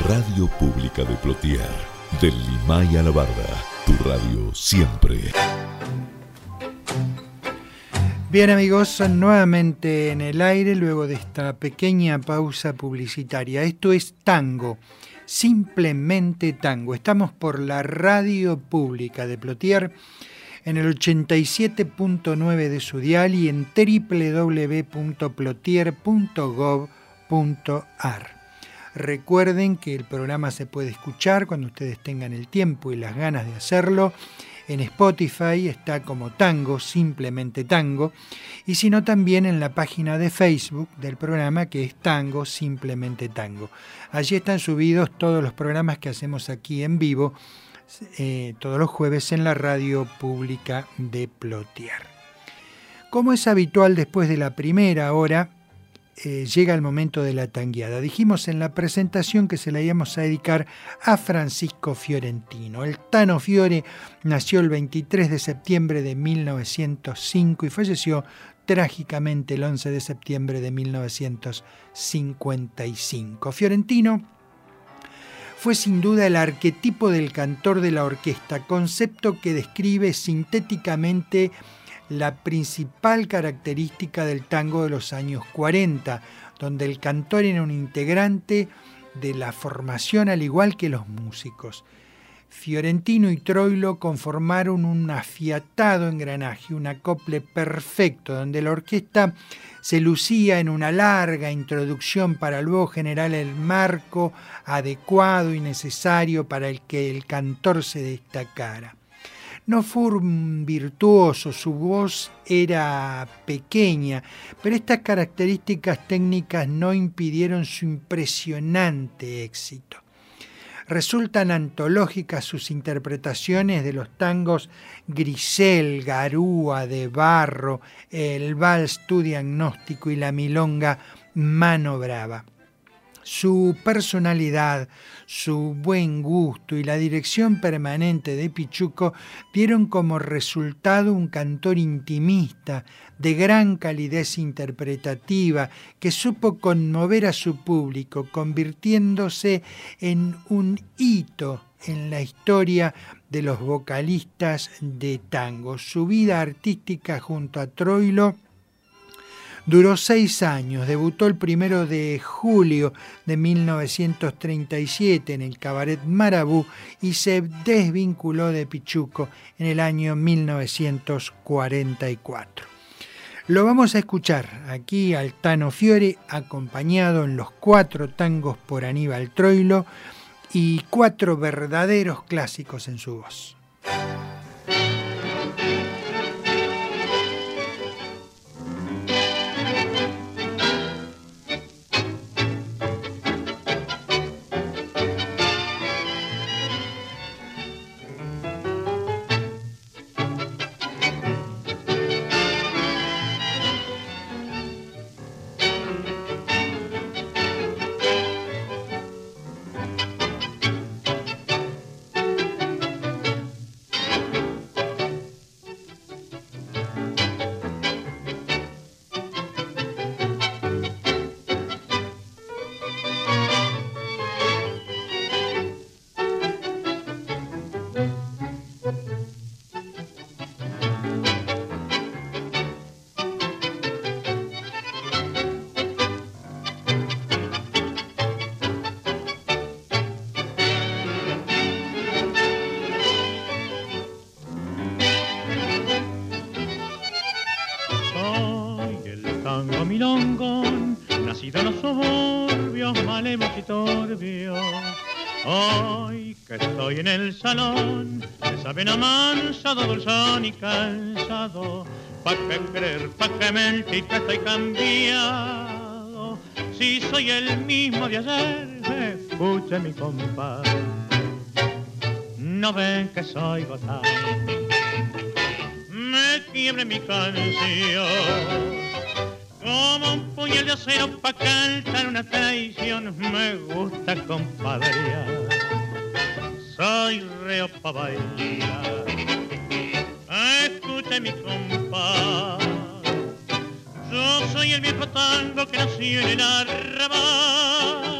Radio Pública de Plotier, del Limay a la Barda, tu radio siempre. Bien amigos, nuevamente en el aire luego de esta pequeña pausa publicitaria. Esto es Tango, Simplemente Tango. Estamos por la radio pública de Plotier en el 87.9 de su dial y en www.plotier.gov.ar. Recuerden que el programa se puede escuchar cuando ustedes tengan el tiempo y las ganas de hacerlo. En Spotify está como Tango, simplemente Tango, y si no también en la página de Facebook del programa que es Tango, simplemente Tango. Allí están subidos todos los programas que hacemos aquí en vivo eh, todos los jueves en la radio pública de Plotier. Como es habitual después de la primera hora, eh, llega el momento de la tangueada. Dijimos en la presentación que se la íbamos a dedicar a Francisco Fiorentino. El Tano Fiore nació el 23 de septiembre de 1905 y falleció trágicamente el 11 de septiembre de 1955. Fiorentino fue sin duda el arquetipo del cantor de la orquesta, concepto que describe sintéticamente la principal característica del tango de los años 40, donde el cantor era un integrante de la formación al igual que los músicos. Fiorentino y Troilo conformaron un afiatado engranaje, un acople perfecto, donde la orquesta se lucía en una larga introducción para luego generar el marco adecuado y necesario para el que el cantor se destacara. No fue un virtuoso, su voz era pequeña, pero estas características técnicas no impidieron su impresionante éxito. Resultan antológicas sus interpretaciones de los tangos Grisel, Garúa, de Barro, el vals Tu Diagnóstico y la milonga Mano Brava. Su personalidad, su buen gusto y la dirección permanente de Pichuco dieron como resultado un cantor intimista, de gran calidez interpretativa, que supo conmover a su público, convirtiéndose en un hito en la historia de los vocalistas de tango. Su vida artística junto a Troilo Duró seis años, debutó el primero de julio de 1937 en el Cabaret Marabú y se desvinculó de Pichuco en el año 1944. Lo vamos a escuchar aquí al Tano Fiore acompañado en los cuatro tangos por Aníbal Troilo y cuatro verdaderos clásicos en su voz. Pena mansado, dulzón y cansado, pa' que creer, pa' que mentir que estoy cambiado. Si soy el mismo de ayer, escuche mi compás. No ven que soy botán, me quiebre mi canción. Como un puñal de acero pa' cantar una traición, me gusta compadrear soy reo pa' bailar. Escuche mi compás, yo soy el viejo tango que nació en el arrabal.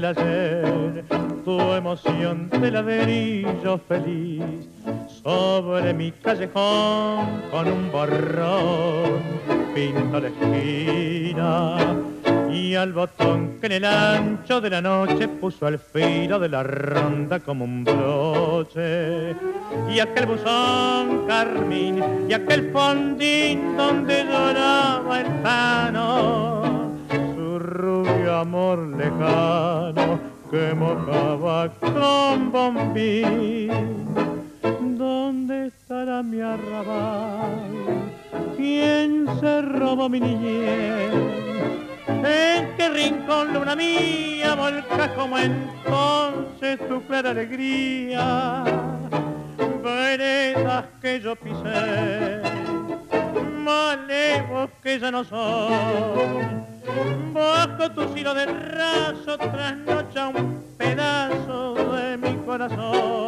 Del ayer, tu emoción de ladrillo feliz sobre mi callejón con un borrón pinto la esquina y al botón que en el ancho de la noche puso al filo de la ronda como un broche. Y aquel buzón carmín y aquel fondín donde lloraba el rubio amor lejano que mojaba con bombín ¿Dónde estará mi arrabal? ¿Quién se robó mi niñez? ¿En qué rincón, luna mía, volcas como entonces tu clara alegría? Veredas que yo pisé, malevos que ya no son. Bajo tu silo de raso trasnocha un pedazo de mi corazón.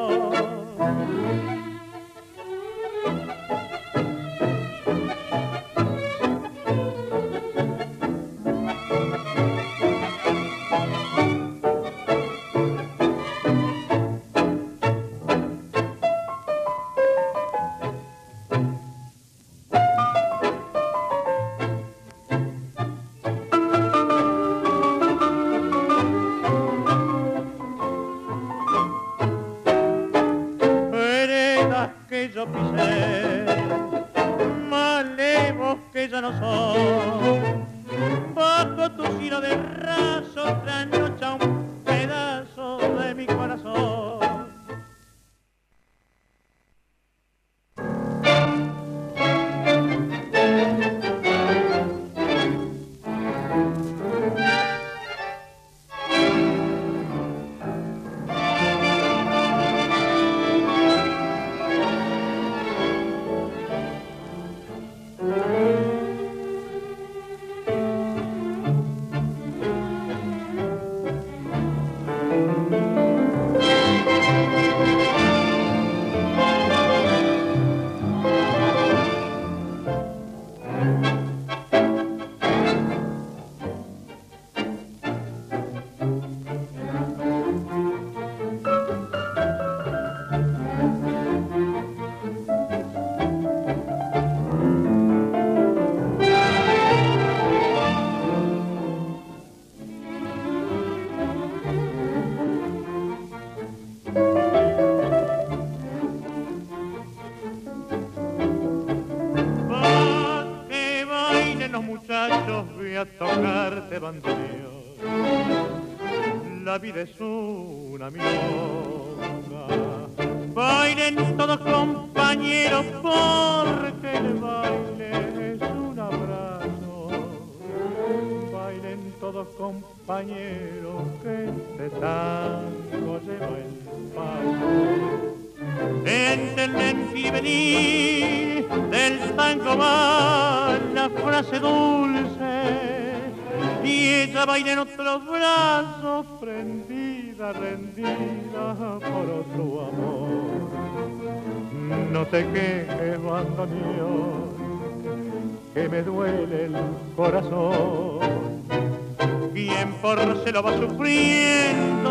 Va sufriendo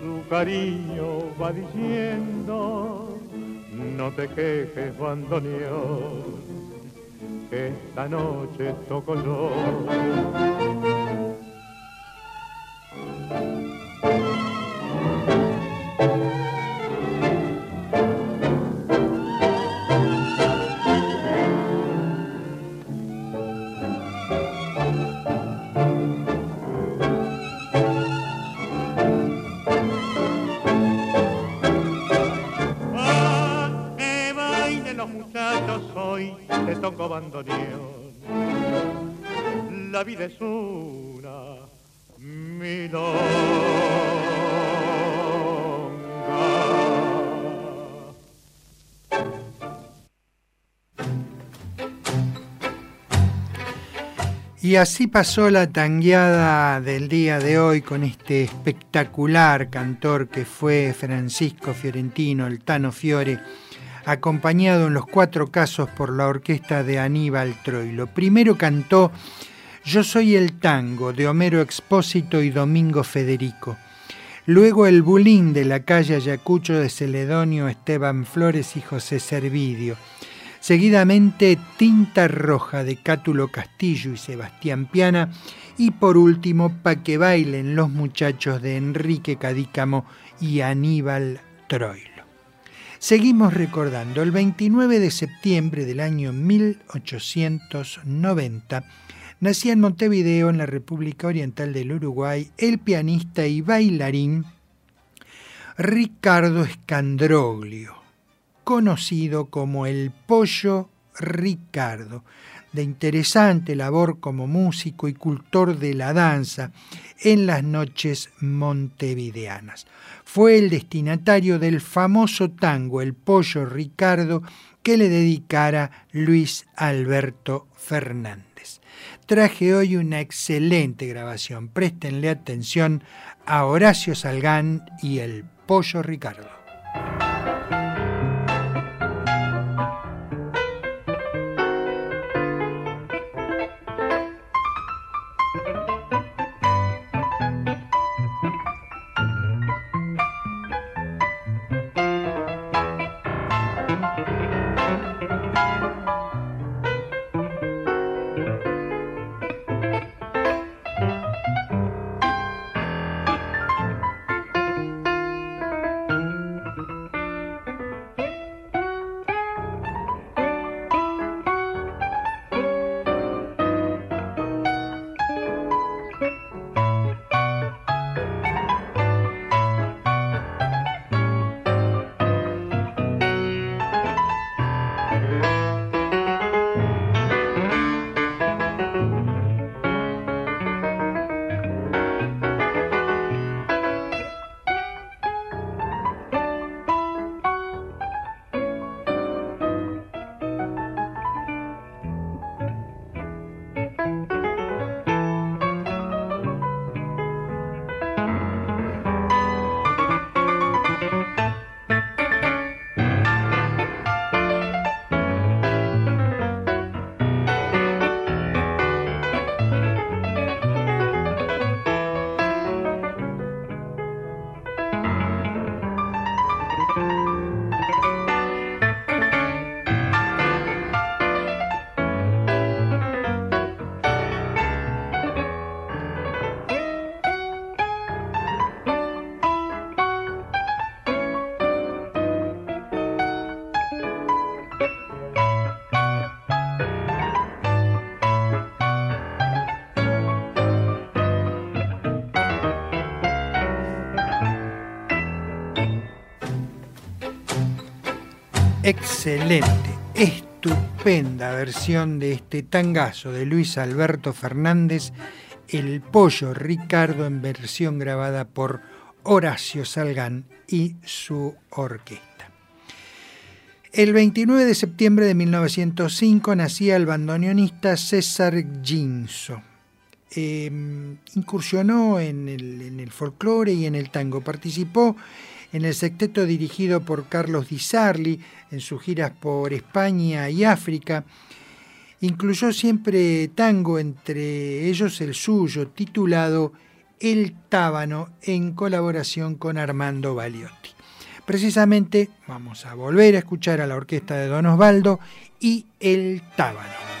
su cariño va diciendo, no te quejes, bandoneón, que esta noche toco yo. La vida es una milonga. Y así pasó la tangueada del día de hoy con este espectacular cantor que fue Francisco Fiorentino, el Tano Fiore, acompañado en los cuatro casos por la orquesta de Aníbal Troilo. Primero cantó Yo soy el tango de Homero Expósito y Domingo Federico. Luego el bulín de la calle Ayacucho de Celedonio, Esteban Flores y José Servidio. Seguidamente Tinta Roja de Cátulo Castillo y Sebastián Piana. Y por último, Pa' que bailen los muchachos de Enrique Cadícamo y Aníbal Troilo. Seguimos recordando, el 29 de septiembre del año 1890, nacía en Montevideo, en la República Oriental del Uruguay, el pianista y bailarín Ricardo Escandroglio, conocido como el Pollo Ricardo, de interesante labor como músico y cultor de la danza en las noches montevideanas. Fue el destinatario del famoso tango El Pollo Ricardo que le dedicara Luis Alberto Fernández. Traje hoy una excelente grabación. Préstenle atención a Horacio Salgán y El Pollo Ricardo. Excelente, estupenda versión de este tangazo de Luis Alberto Fernández, El Pollo Ricardo en versión grabada por Horacio Salgán y su orquesta. El 29 de septiembre de 1905 nacía el bandoneonista César Ginso. Em, incursionó en el, en el folclore y en el tango. Participó en el sexteto dirigido por Carlos Di Sarli en sus giras por España y África. Incluyó siempre tango, entre ellos el suyo, titulado El Tábano, en colaboración con Armando Baliotti. Precisamente vamos a volver a escuchar a la orquesta de Don Osvaldo y El Tábano.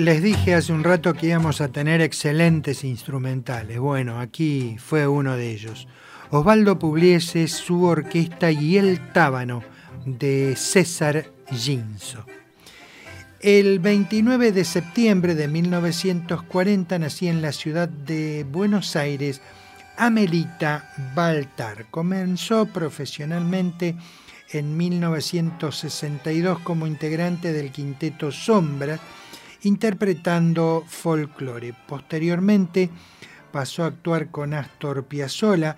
Les dije hace un rato que íbamos a tener excelentes instrumentales. Bueno, aquí fue uno de ellos. Osvaldo Pugliese, su orquesta y el tábano de César Ginso. El 29 de septiembre de 1940 nacía en la ciudad de Buenos Aires Amelita Baltar. Comenzó profesionalmente en 1962 como integrante del quinteto Sombra interpretando folclore. Posteriormente pasó a actuar con Astor Piazzolla,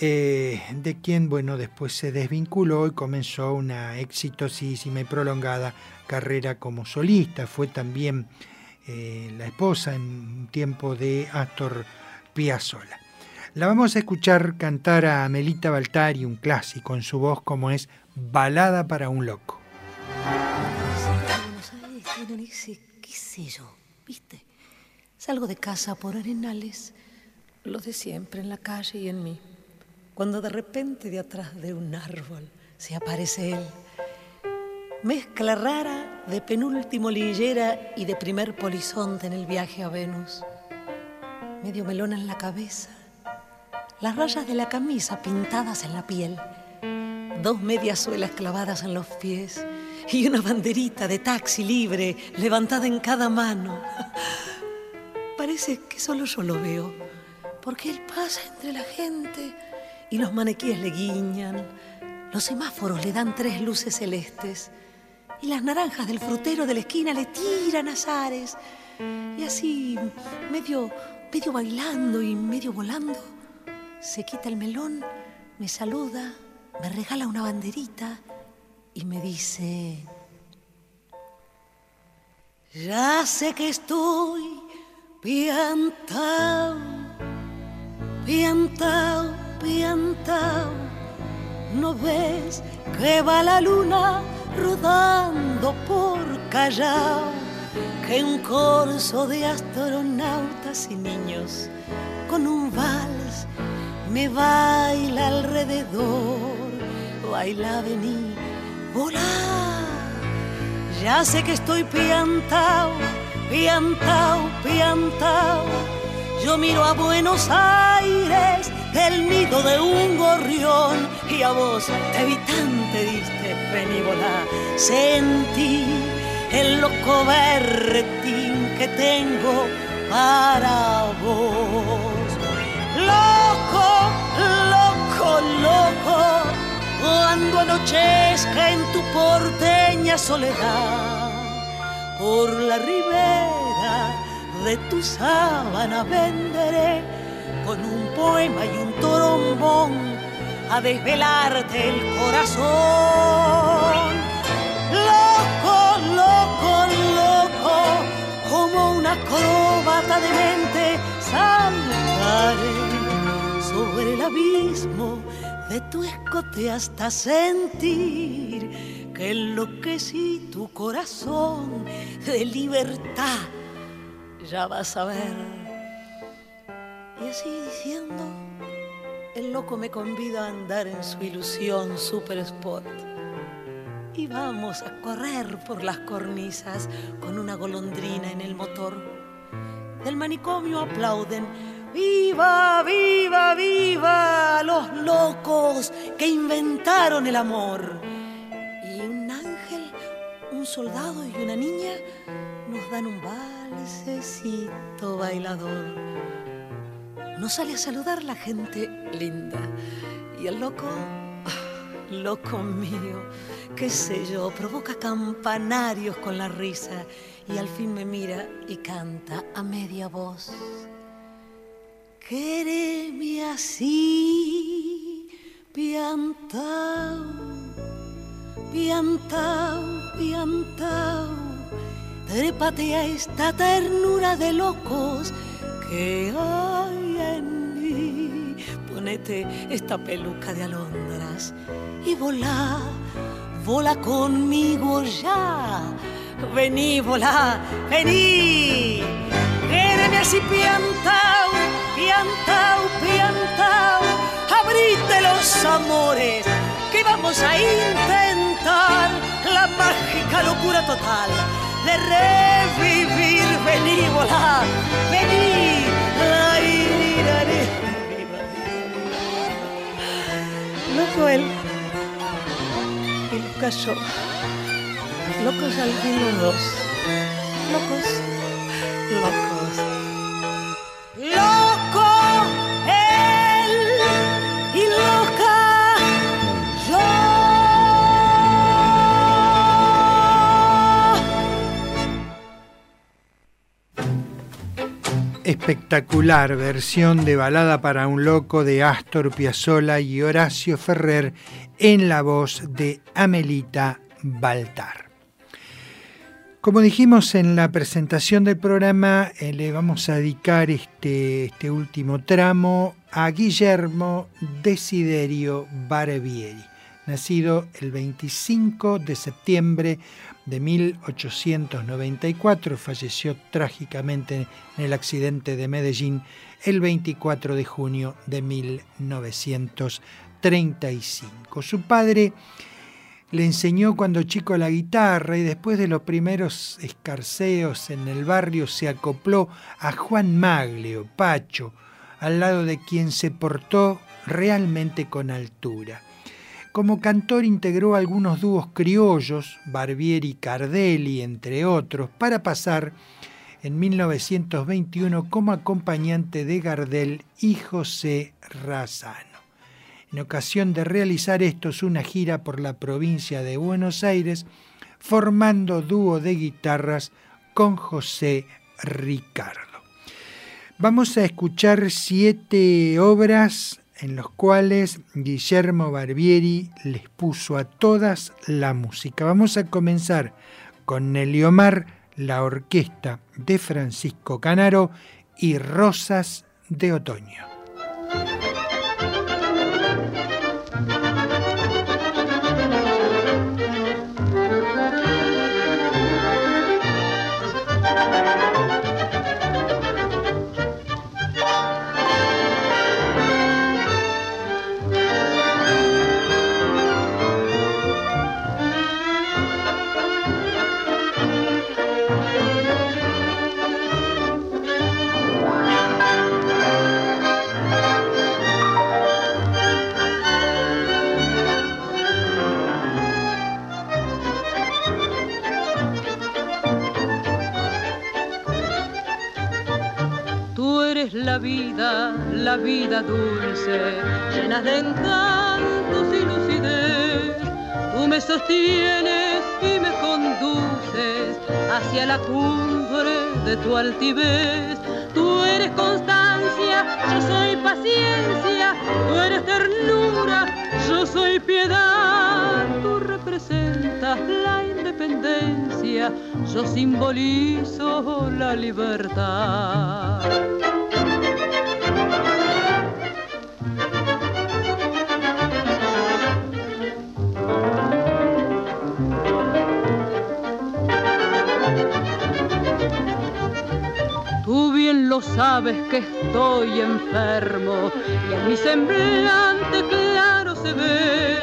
eh, de quien bueno, después se desvinculó y comenzó una exitosísima y prolongada carrera como solista. Fue también eh, la esposa en un tiempo de Astor Piazzolla. La vamos a escuchar cantar a Melita Baltari, un clásico en su voz como es Balada para un loco qué sé yo, ¿viste? Salgo de casa por arenales, lo de siempre en la calle y en mí. Cuando de repente de atrás de un árbol se aparece él. Mezcla rara de penúltimo lillera y de primer polizonte en el viaje a Venus. Medio melón en la cabeza, las rayas de la camisa pintadas en la piel, dos medias suelas clavadas en los pies y una banderita de taxi libre levantada en cada mano. Parece que solo yo lo veo, porque él pasa entre la gente y los maniquíes le guiñan, los semáforos le dan tres luces celestes y las naranjas del frutero de la esquina le tiran azares. Y así, medio, medio bailando y medio volando, se quita el melón, me saluda, me regala una banderita y me dice, ya sé que estoy piantao, piantao, piantao, no ves que va la luna rodando por Callao, que un corso de astronautas y niños con un vals me baila alrededor. Baila, vení, volá. Ya sé que estoy piantao, piantao, piantao. Yo miro a Buenos Aires, el nido de un gorrión, y a vos te vi tan triste, volá. Sentí el loco berretín que tengo para vos. Loco, loco, loco, cuando anochezca en tu porteña soledad, por la ribera de tu sábana venderé con un poema y un trombón a desvelarte el corazón. Loco, loco, loco, como una acróbata de mente saltaré sobre el abismo de tu escote hasta sentir que enloquecí tu corazón de libertad. Ya vas a ver. Y así diciendo, el loco me convida a andar en su ilusión super sport. Y vamos a correr por las cornisas con una golondrina en el motor. Del manicomio aplauden ¡Viva, viva, viva los locos que inventaron el amor! Y un ángel, un soldado y una niña nos dan un balsecito bailador. Nos sale a saludar la gente linda. Y el loco, loco mío, qué sé yo, provoca campanarios con la risa y al fin me mira y canta a media voz. Quereme así, piantao, piantao. Trépate a esta ternura de locos que hay en mí. Ponete esta peluca de alondras y volá, volá conmigo ya. Vení, volá, vení. Quéreme así piantao piantao, piantao, abrite los amores, que vamos a intentar la mágica locura total de revivir. Vení, volá, vení, la Loco él loca yo, locos al fin los dos, locos, locos. espectacular versión de Balada para un Loco de Astor Piazzolla y Horacio Ferrer en la voz de Amelita Baltar. Como dijimos en la presentación del programa, eh, le vamos a dedicar este, este último tramo a Guillermo Desiderio Barbieri, nacido el 25 de septiembre de 1894, falleció trágicamente en el accidente de Medellín el 24 de junio de 1935. Su padre le enseñó cuando chico la guitarra y después de los primeros escarceos en el barrio se acopló a Juan Maglio, Pacho, al lado de quien se portó realmente con altura. Como cantor integró algunos dúos criollos, Barbieri y Cardelli, entre otros, para pasar en 1921 como acompañante de Gardel y José Razano. En ocasión de realizar estos una gira por la provincia de Buenos Aires, formando dúo de guitarras con José Ricardo. Vamos a escuchar siete obras en las cuales Guillermo Barbieri les puso a todas la música. Vamos a comenzar con Neliomar, la orquesta de Francisco Canaro y Rosas de Otoño. Vida, dulce, llena de encantos y lucidez. Tú me sostienes y me conduces hacia la cumbre de tu altivez. Tú eres constancia, yo soy paciencia, tú eres ternura, yo soy piedad. Tú representas la independencia, yo simbolizo la libertad. Sabes que estoy enfermo y en mi semblante claro se ve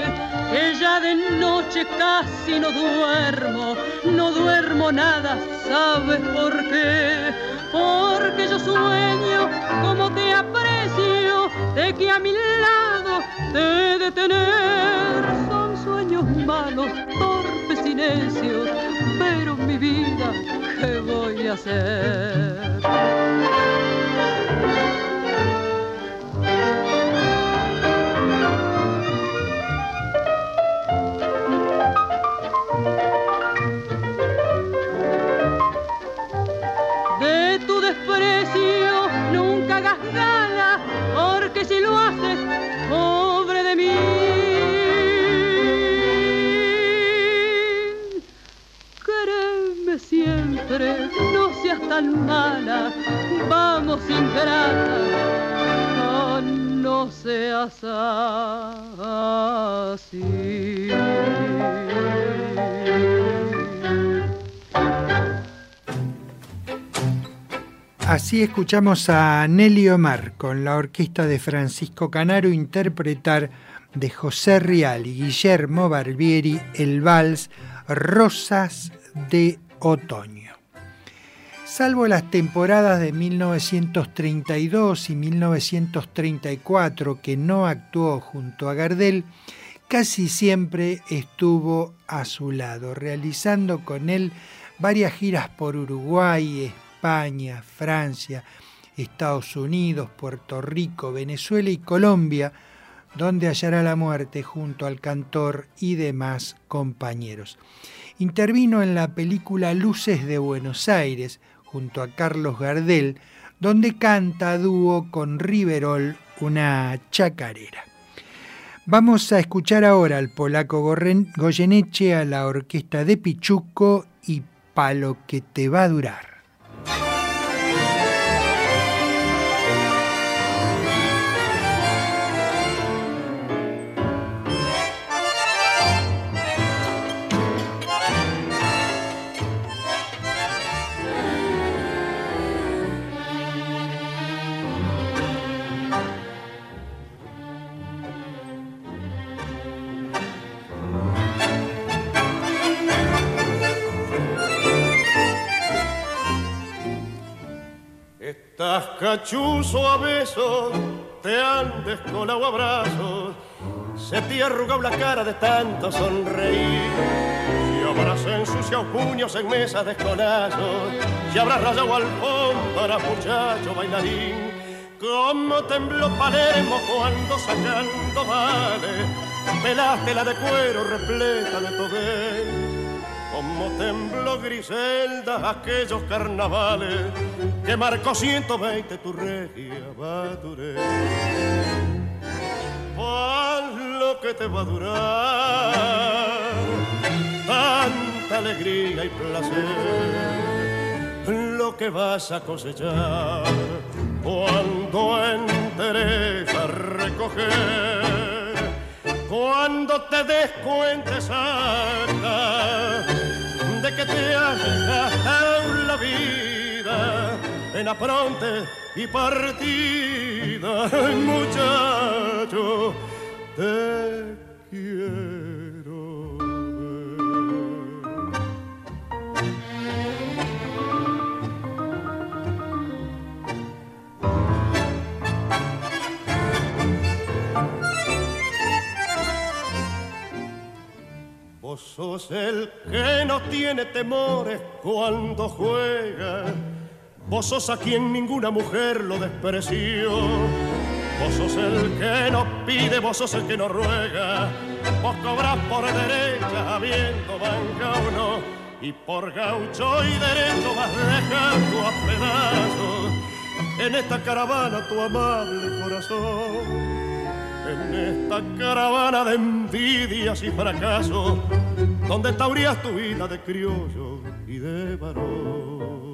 que ya de noche casi no duermo, no duermo nada, ¿sabes por qué? Porque yo sueño como te aprecio, de que a mi lado te de tener. Son sueños malos, torpes y ¿qué voy a hacer? Mala, vamos ingrata, no seas así. Así escuchamos a Nelly Omar con la orquesta de Francisco Canaro interpretar de José Rial y Guillermo Barbieri el vals Rosas de Otoño. Salvo las temporadas de 1932 y 1934 que no actuó junto a Gardel, casi siempre estuvo a su lado, realizando con él varias giras por Uruguay, España, Francia, Estados Unidos, Puerto Rico, Venezuela y Colombia, donde hallará la muerte junto al cantor y demás compañeros. Intervino en la película Luces de Buenos Aires, junto a Carlos Gardel, donde canta dúo con Riverol una chacarera. Vamos a escuchar ahora al polaco Goyeneche, a la orquesta de Pichuco y Palo que te va a durar. Cachuzo a besos, te andes con agua abrazos, se te arrugado la cara de tanto sonreír. Si abrazan sus cruciado puños en mesa de escolazos, y habrá rayado para muchacho bailarín. Como tembló Palermo cuando sacando vale, pelaste la de cuero repleta de tobel. Como tembló Griselda aquellos carnavales que marcó 120 tu regia Baturé. Por lo que te va a durar tanta alegría y placer, lo que vas a cosechar cuando enteres a recoger, cuando te des cuenta de que te has gastado la vida en apronte y partida, muchacho, te quiero. Vos sos el que no tiene temores cuando juega. Vos sos a quien ninguna mujer lo despreció. Vos sos el que no pide, vos sos el que no ruega. Vos cobras por derecha, habiendo banca o no. Y por gaucho y derecho vas dejando a pedazos en esta caravana tu amable corazón en esta caravana de envidias y fracasos, donde taurías tu vida de criollo y de varón.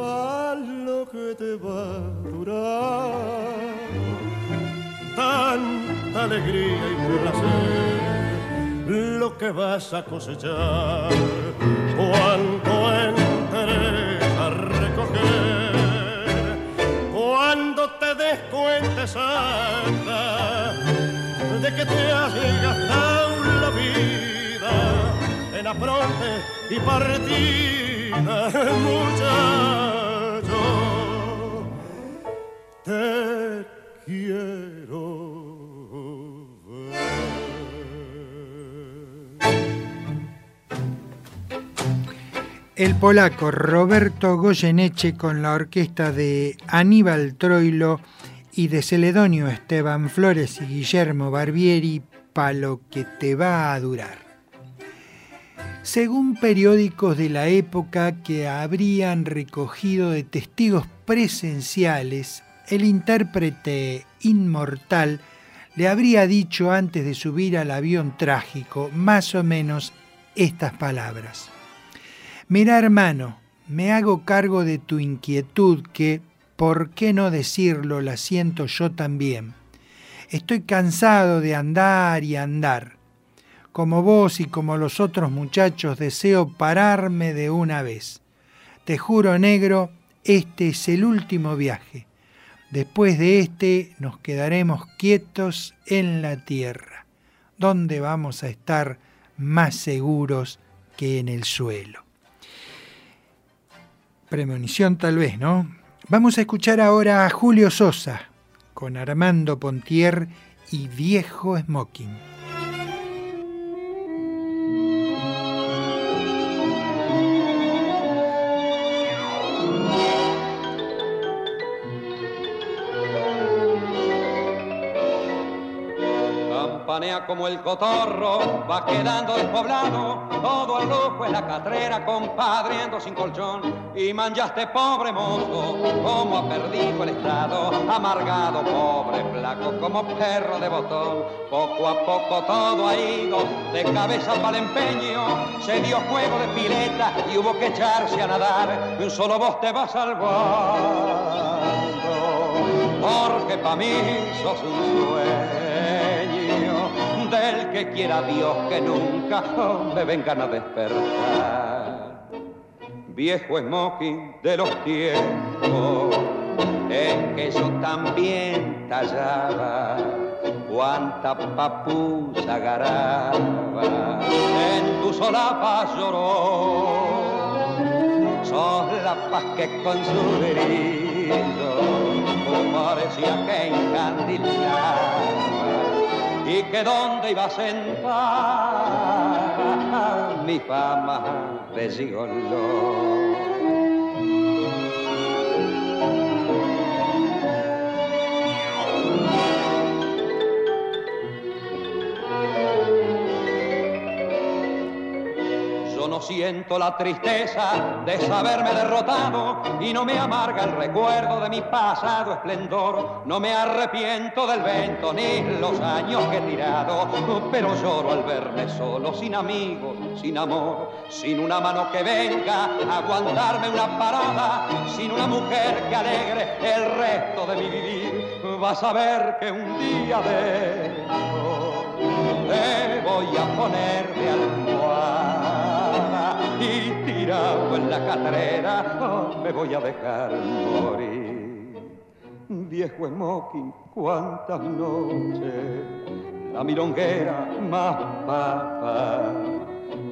Lo que te va a durar. Tanta alegría y placer, lo que vas a cosechar cuando entres a recoger cuando te des cuenta santa de que te has gastado la vida en apronte y el polaco Roberto Goyeneche con la orquesta de Aníbal Troilo y de Celedonio Esteban Flores y Guillermo Barbieri, pa' lo que te va a durar. Según periódicos de la época que habrían recogido de testigos presenciales, el intérprete inmortal le habría dicho antes de subir al avión trágico más o menos estas palabras. Mira hermano, me hago cargo de tu inquietud que, ¿por qué no decirlo? La siento yo también. Estoy cansado de andar y andar. Como vos y como los otros muchachos deseo pararme de una vez. Te juro, negro, este es el último viaje. Después de este nos quedaremos quietos en la tierra, donde vamos a estar más seguros que en el suelo premonición tal vez, ¿no? Vamos a escuchar ahora a Julio Sosa con Armando Pontier y Viejo Smoking. Como el cotorro, va quedando despoblado, todo el lujo en la catrera, compadriendo sin colchón, y manchaste pobre mozo, como ha perdido el estado, amargado, pobre, flaco, como perro de botón, poco a poco todo ha ido, de cabeza para el empeño, se dio juego de pileta y hubo que echarse a nadar, y un solo voz te va salvando, porque pa' mí sos un sueño que quiera Dios que nunca me vengan a despertar. Viejo smoking de los tiempos en que yo también tallaba, cuánta papusa garaba, en tu solapa lloró. Sos la paz que con su brillo parecía que encandilaba y que dónde iba a sentar mi fama de gigoló. Siento la tristeza de saberme derrotado y no me amarga el recuerdo de mi pasado esplendor. No me arrepiento del vento ni los años que he tirado, pero lloro al verme solo, sin amigos, sin amor, sin una mano que venga a aguantarme una parada, sin una mujer que alegre el resto de mi vivir. Vas a ver que un día de te voy a poner de almohada y tirado en la catrera oh, me voy a dejar morir. Viejo smoking, cuántas noches, la milonguera más papa,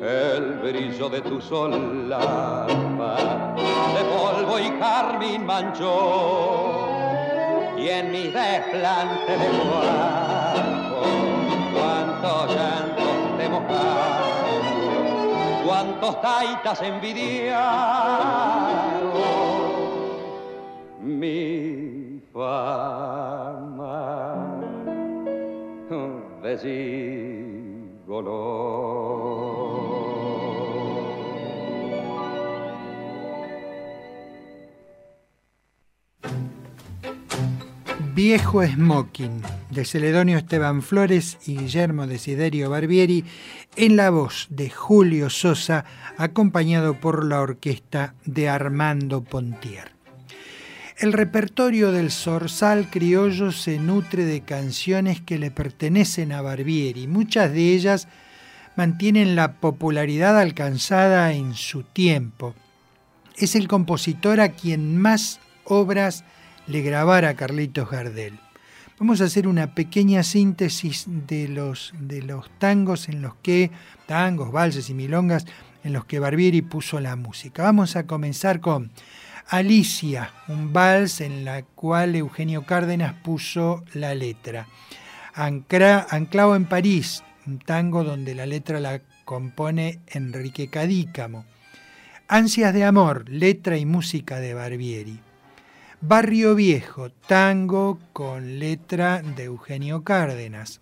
el brillo de tu solapa, de polvo y carmín manchó, y en mi desplante de cuarto, cuántos llantos te mojaron cuántos taitas envidiaron mi fama. De Viejo Smoking, de Celedonio Esteban Flores y Guillermo Desiderio Barbieri, en la voz de Julio Sosa, acompañado por la orquesta de Armando Pontier. El repertorio del Zorzal criollo se nutre de canciones que le pertenecen a Barbieri. Muchas de ellas mantienen la popularidad alcanzada en su tiempo. Es el compositor a quien más obras le grabara a Carlitos Gardel. Vamos a hacer una pequeña síntesis de los, de los tangos en los que, tangos, valses y milongas, en los que Barbieri puso la música. Vamos a comenzar con Alicia, un vals en la cual Eugenio Cárdenas puso la letra. Anclao en París, un tango donde la letra la compone Enrique Cadícamo. Ansias de amor, letra y música de Barbieri. Barrio Viejo, tango con letra de Eugenio Cárdenas.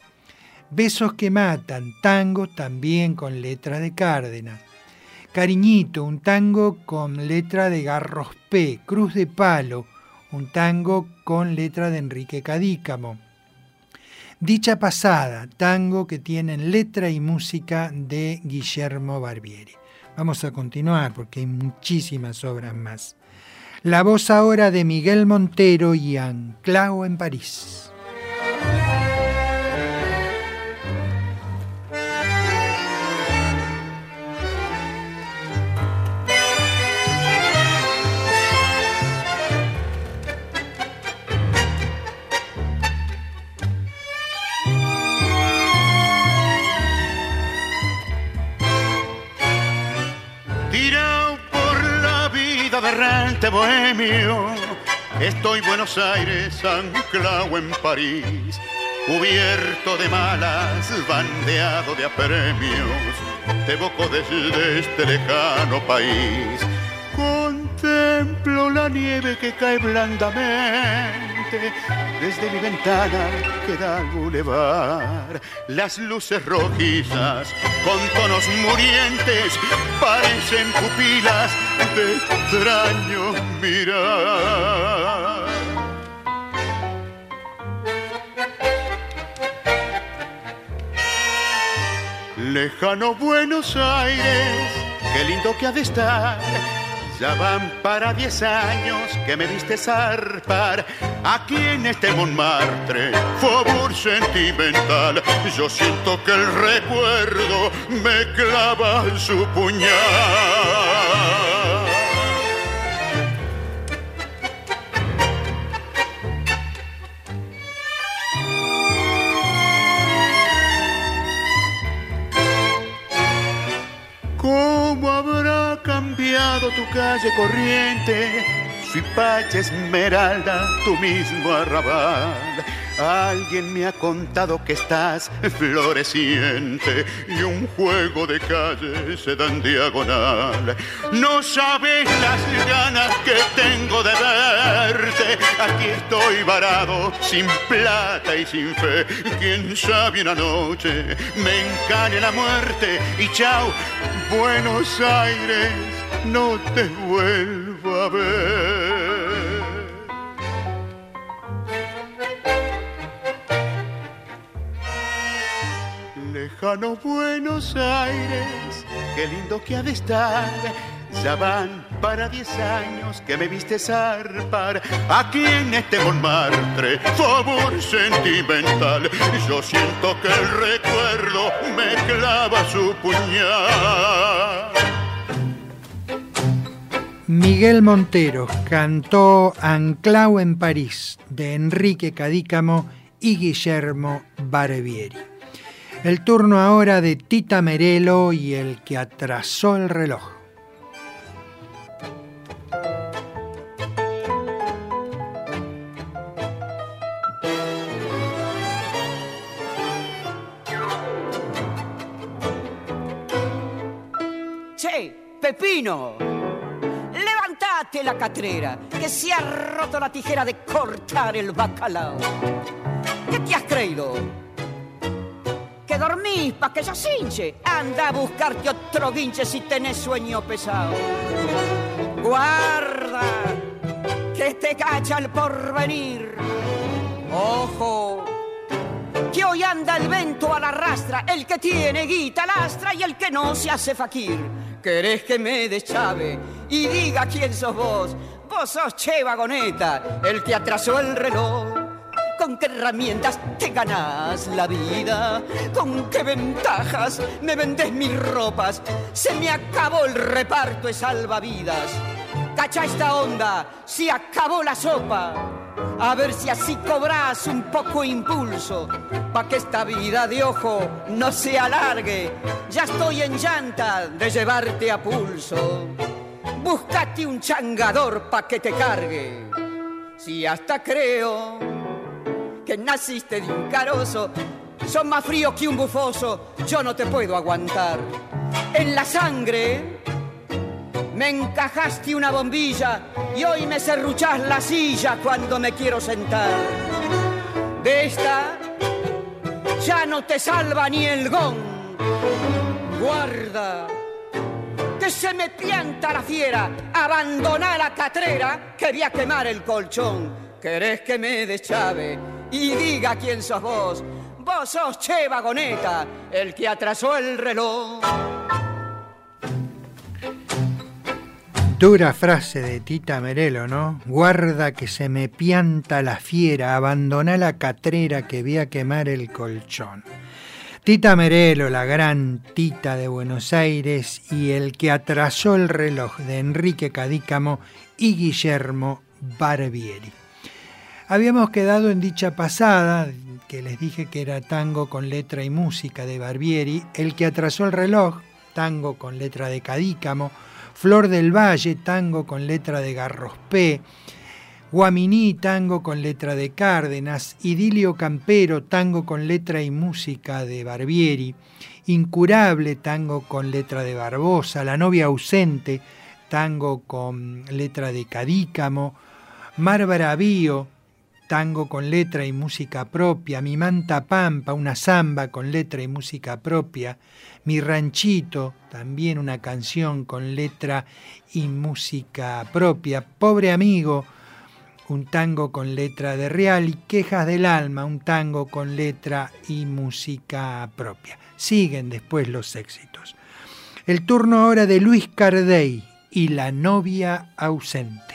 Besos que matan, tango también con letra de Cárdenas. Cariñito, un tango con letra de Garros P. Cruz de Palo, un tango con letra de Enrique Cadícamo. Dicha Pasada, tango que tienen letra y música de Guillermo Barbieri. Vamos a continuar porque hay muchísimas obras más. La voz ahora de Miguel Montero y Anclao en París. Errante bohemio. Estoy Buenos Aires, anclado en París, cubierto de malas, bandeado de apremios. Te evoco desde este lejano país. Contemplo la nieve que cae blandamente desde mi ventana queda el bulevar. Las luces rojizas con tonos murientes parecen pupilas de extraño mirar. Lejano Buenos Aires, qué lindo que ha de estar ya van para diez años que me viste zarpar aquí en este Montmartre, favor sentimental. Yo siento que el recuerdo me clava su puñal. ¿Cómo tu calle corriente? Suipache, Esmeralda, tu mismo arrabal. Alguien me ha contado que estás floreciente y un juego de calle se dan diagonal. No sabes las ganas que tengo de verte. Aquí estoy varado, sin plata y sin fe. Quién sabe una noche me encane la muerte y chao, Buenos Aires, no te vuelvo a ver. Lejano Buenos Aires, qué lindo que ha de estar. Ya van para diez años que me viste zarpar aquí en este Montmartre, favor sentimental. Yo siento que el recuerdo me clava su puñal. Miguel Montero cantó Anclao en París de Enrique Cadícamo y Guillermo Barevieri. El turno ahora de Tita Merelo y el que atrasó el reloj. Pepino, la catrera, que se ha roto la tijera de cortar el bacalao. ¿Qué te has creído? Que dormís pa' que ya hinche. Anda a buscarte otro guinche si tenés sueño pesado. Guarda, que te cacha el porvenir. Ojo, que hoy anda el vento a la rastra, el que tiene guita lastra y el que no se hace faquir. ¿Querés que me deschave y diga quién sos vos? Vos sos Che Vagoneta, el que atrasó el reloj. ¿Con qué herramientas te ganás la vida? ¿Con qué ventajas me vendes mis ropas? Se me acabó el reparto de salvavidas. Cacha esta onda, se acabó la sopa. A ver si así cobras un poco impulso, pa' que esta vida de ojo no se alargue. Ya estoy en llanta de llevarte a pulso. Búscate un changador pa' que te cargue. Si hasta creo que naciste de un carozo, son más frío que un bufoso, yo no te puedo aguantar. En la sangre me encajaste una bombilla y hoy me serruchás la silla cuando me quiero sentar. De esta ya no te salva ni el gong. Guarda, que se me pianta la fiera, abandona la catrera que voy a quemar el colchón. ¿Querés que me deschave y diga quién sos vos? Vos sos Che Vagoneta, el que atrasó el reloj. Dura frase de Tita Merelo, ¿no? Guarda que se me pianta la fiera, abandona la catrera que vi a quemar el colchón. Tita Merelo, la gran Tita de Buenos Aires y el que atrasó el reloj de Enrique Cadícamo y Guillermo Barbieri. Habíamos quedado en dicha pasada, que les dije que era tango con letra y música de Barbieri, el que atrasó el reloj, tango con letra de Cadícamo, Flor del Valle, tango con letra de Garrospé, Guaminí, tango con letra de Cárdenas, Idilio Campero, tango con letra y música de Barbieri, Incurable, tango con letra de Barbosa, La novia ausente, tango con letra de Cadícamo, Mar Bravío, tango con letra y música propia, Mi Manta Pampa, una samba con letra y música propia, Mi Ranchito, también una canción con letra y música propia, Pobre Amigo, un tango con letra de Real y Quejas del Alma, un tango con letra y música propia. Siguen después los éxitos. El turno ahora de Luis Cardey y La novia ausente.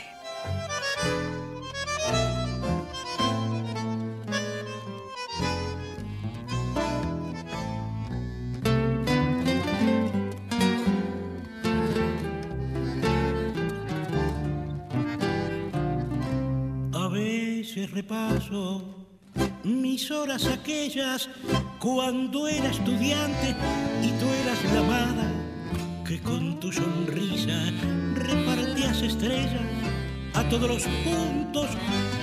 Repaso mis horas aquellas cuando era estudiante y tú eras la amada que con tu sonrisa repartías estrellas a todos los puntos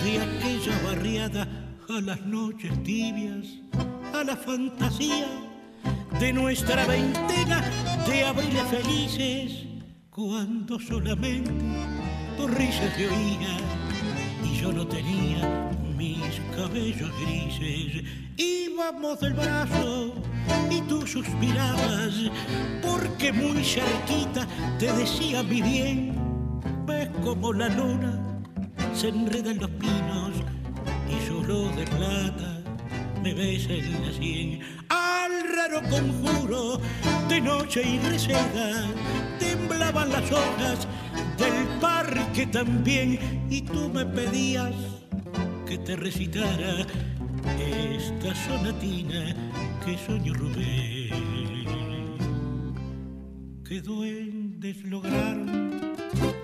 de aquella barriada a las noches tibias, a la fantasía de nuestra veintena de abriles felices, cuando solamente tu risa se oía yo no tenía mis cabellos grises. Íbamos del brazo y tú suspirabas, porque muy cerquita te decía mi bien, ves como la luna se enreda en los pinos y solo de plata me ves en la sien. Conjuro de noche y reseda temblaban las hojas del parque también y tú me pedías que te recitara esta sonatina que soñó Rubén. Que duendes lograron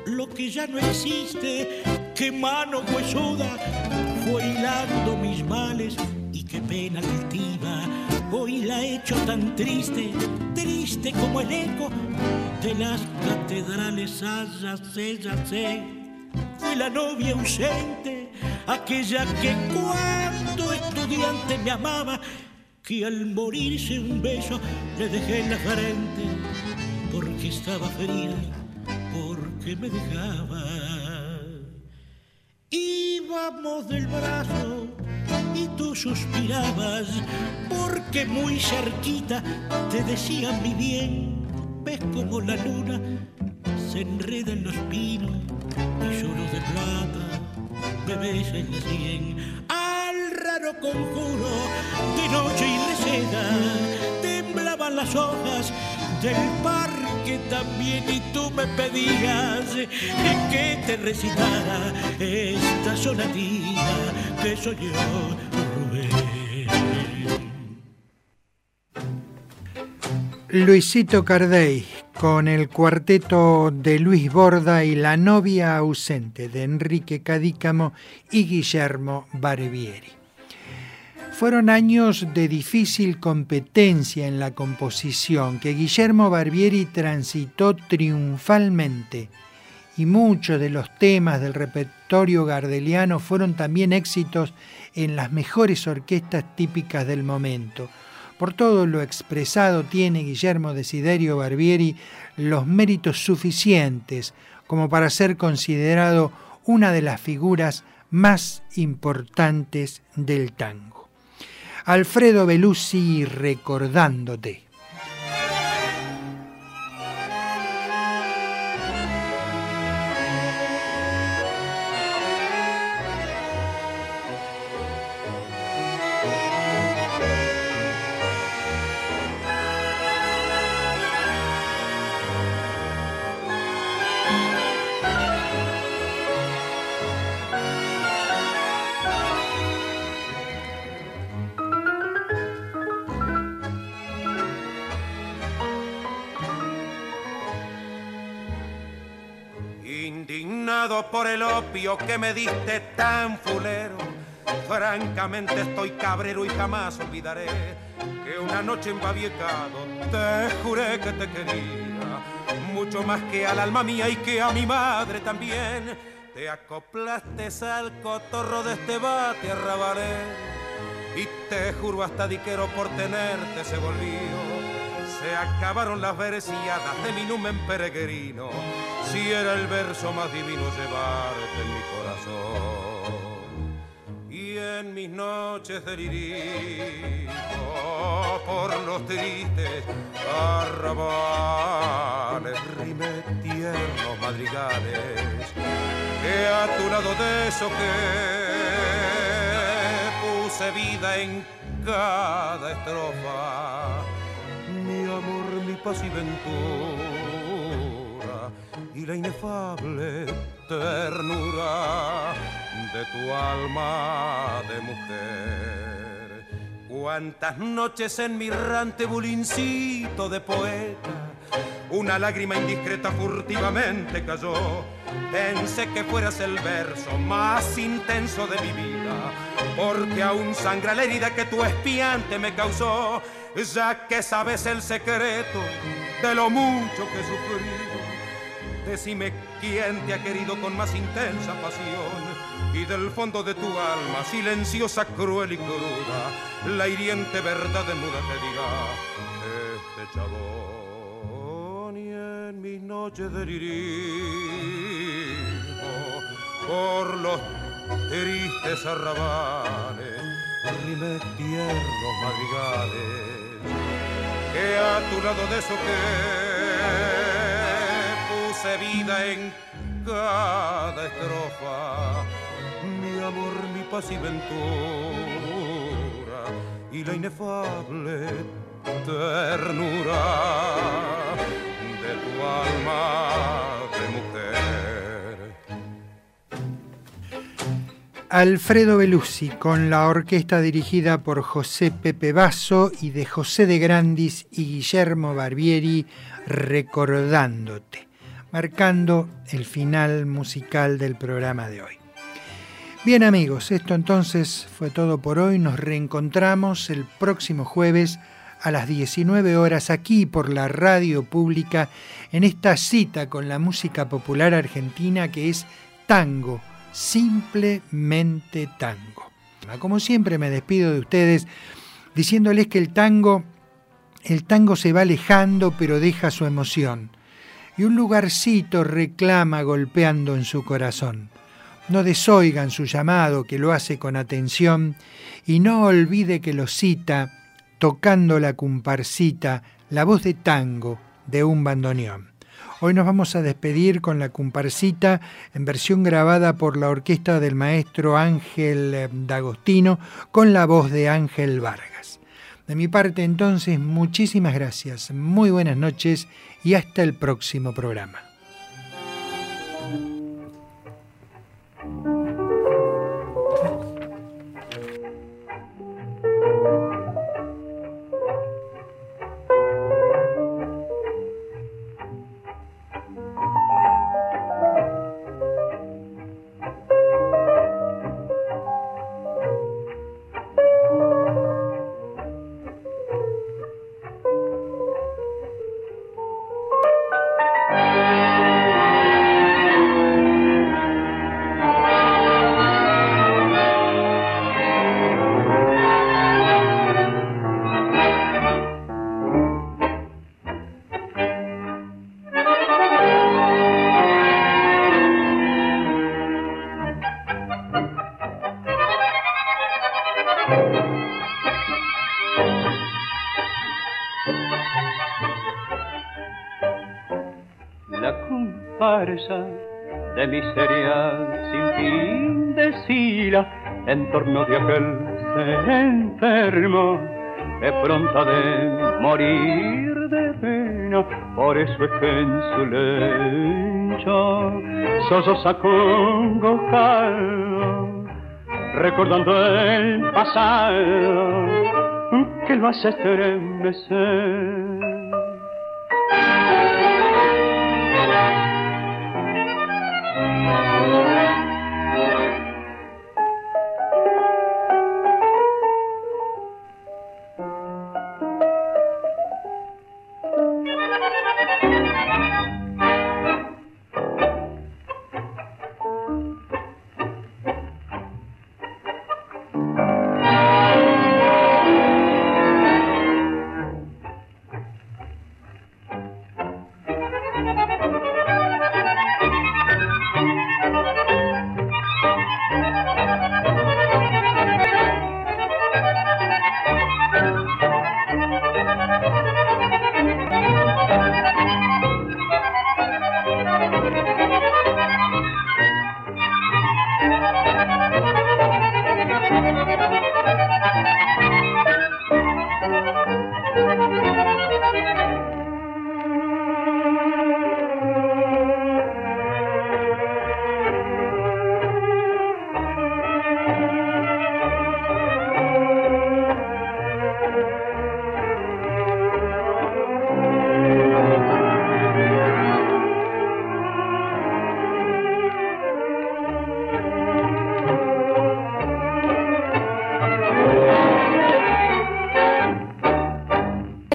lo que ya no existe, que mano huesuda fue hilando mis males y qué pena altiva hoy la he hecho tan triste, triste como el eco de las catedrales, ya sé. Fui la novia ausente, aquella que cuando estudiante me amaba, que al morirse un beso le dejé en la frente, porque estaba fría, porque me dejaba. Íbamos del brazo y tú suspirabas, porque muy cerquita te decía mi bien, ves como la luna se enreda en los pinos y solo de plata bebés en la sien. Al raro conjuro de noche y de seda temblaban las hojas del parque también y tú me pedías que te recitara esta sonatina que soy yo, Luisito Cardey con el cuarteto de Luis Borda y La novia ausente de Enrique Cadícamo y Guillermo Barbieri. Fueron años de difícil competencia en la composición que Guillermo Barbieri transitó triunfalmente y muchos de los temas del repertorio gardeliano fueron también éxitos en las mejores orquestas típicas del momento. Por todo lo expresado tiene Guillermo Desiderio Barbieri los méritos suficientes como para ser considerado una de las figuras más importantes del tango. Alfredo Belusi recordándote. Que me diste tan fulero. Francamente estoy cabrero y jamás olvidaré que una noche en Babiecado te juré que te quería, mucho más que al alma mía y que a mi madre también. Te acoplaste al cotorro de este bate arrabalé y te juro hasta diquero por tenerte se volvió. Se acabaron las veresiadas de mi numen peregrino si era el verso más divino llevarte en mi corazón. Y en mis noches de por los tristes arrabales, rime tiernos madrigales, que a tu lado de eso que puse vida en cada estrofa, mi amor, mi paz y ventura y la inefable ternura de tu alma de mujer. Cuántas noches en mi rante bulincito de poeta, una lágrima indiscreta furtivamente cayó. Pensé que fueras el verso más intenso de mi vida, porque aún sangra la herida que tu espiante me causó, ya que sabes el secreto de lo mucho que sufrí Decime quién te ha querido con más intensa pasión. Y del fondo de tu alma, silenciosa, cruel y cruda, la hiriente verdad de muda te dirá este chabón y en mis noches de por los tristes arrabales, rime tiernos madrigales que a tu lado de eso que puse vida en cada estrofa, mi amor, mi paz y ventura y la inefable ternura de tu alma de mujer. Alfredo Belusi con la orquesta dirigida por José Pepe Basso y de José de Grandis y Guillermo Barbieri recordándote, marcando el final musical del programa de hoy. Bien amigos, esto entonces fue todo por hoy. Nos reencontramos el próximo jueves a las 19 horas aquí por la radio pública en esta cita con la música popular argentina que es tango, simplemente tango. Como siempre me despido de ustedes diciéndoles que el tango el tango se va alejando pero deja su emoción y un lugarcito reclama golpeando en su corazón. No desoigan su llamado que lo hace con atención y no olvide que lo cita tocando la comparsita, la voz de tango de un bandoneón. Hoy nos vamos a despedir con la comparsita en versión grabada por la orquesta del maestro Ángel D'Agostino con la voz de Ángel Vargas. De mi parte entonces, muchísimas gracias, muy buenas noches y hasta el próximo programa. Que pronto de morir de pena, por eso es que en su lecho sosos acongojado, recordando el pasado que lo hace estremecer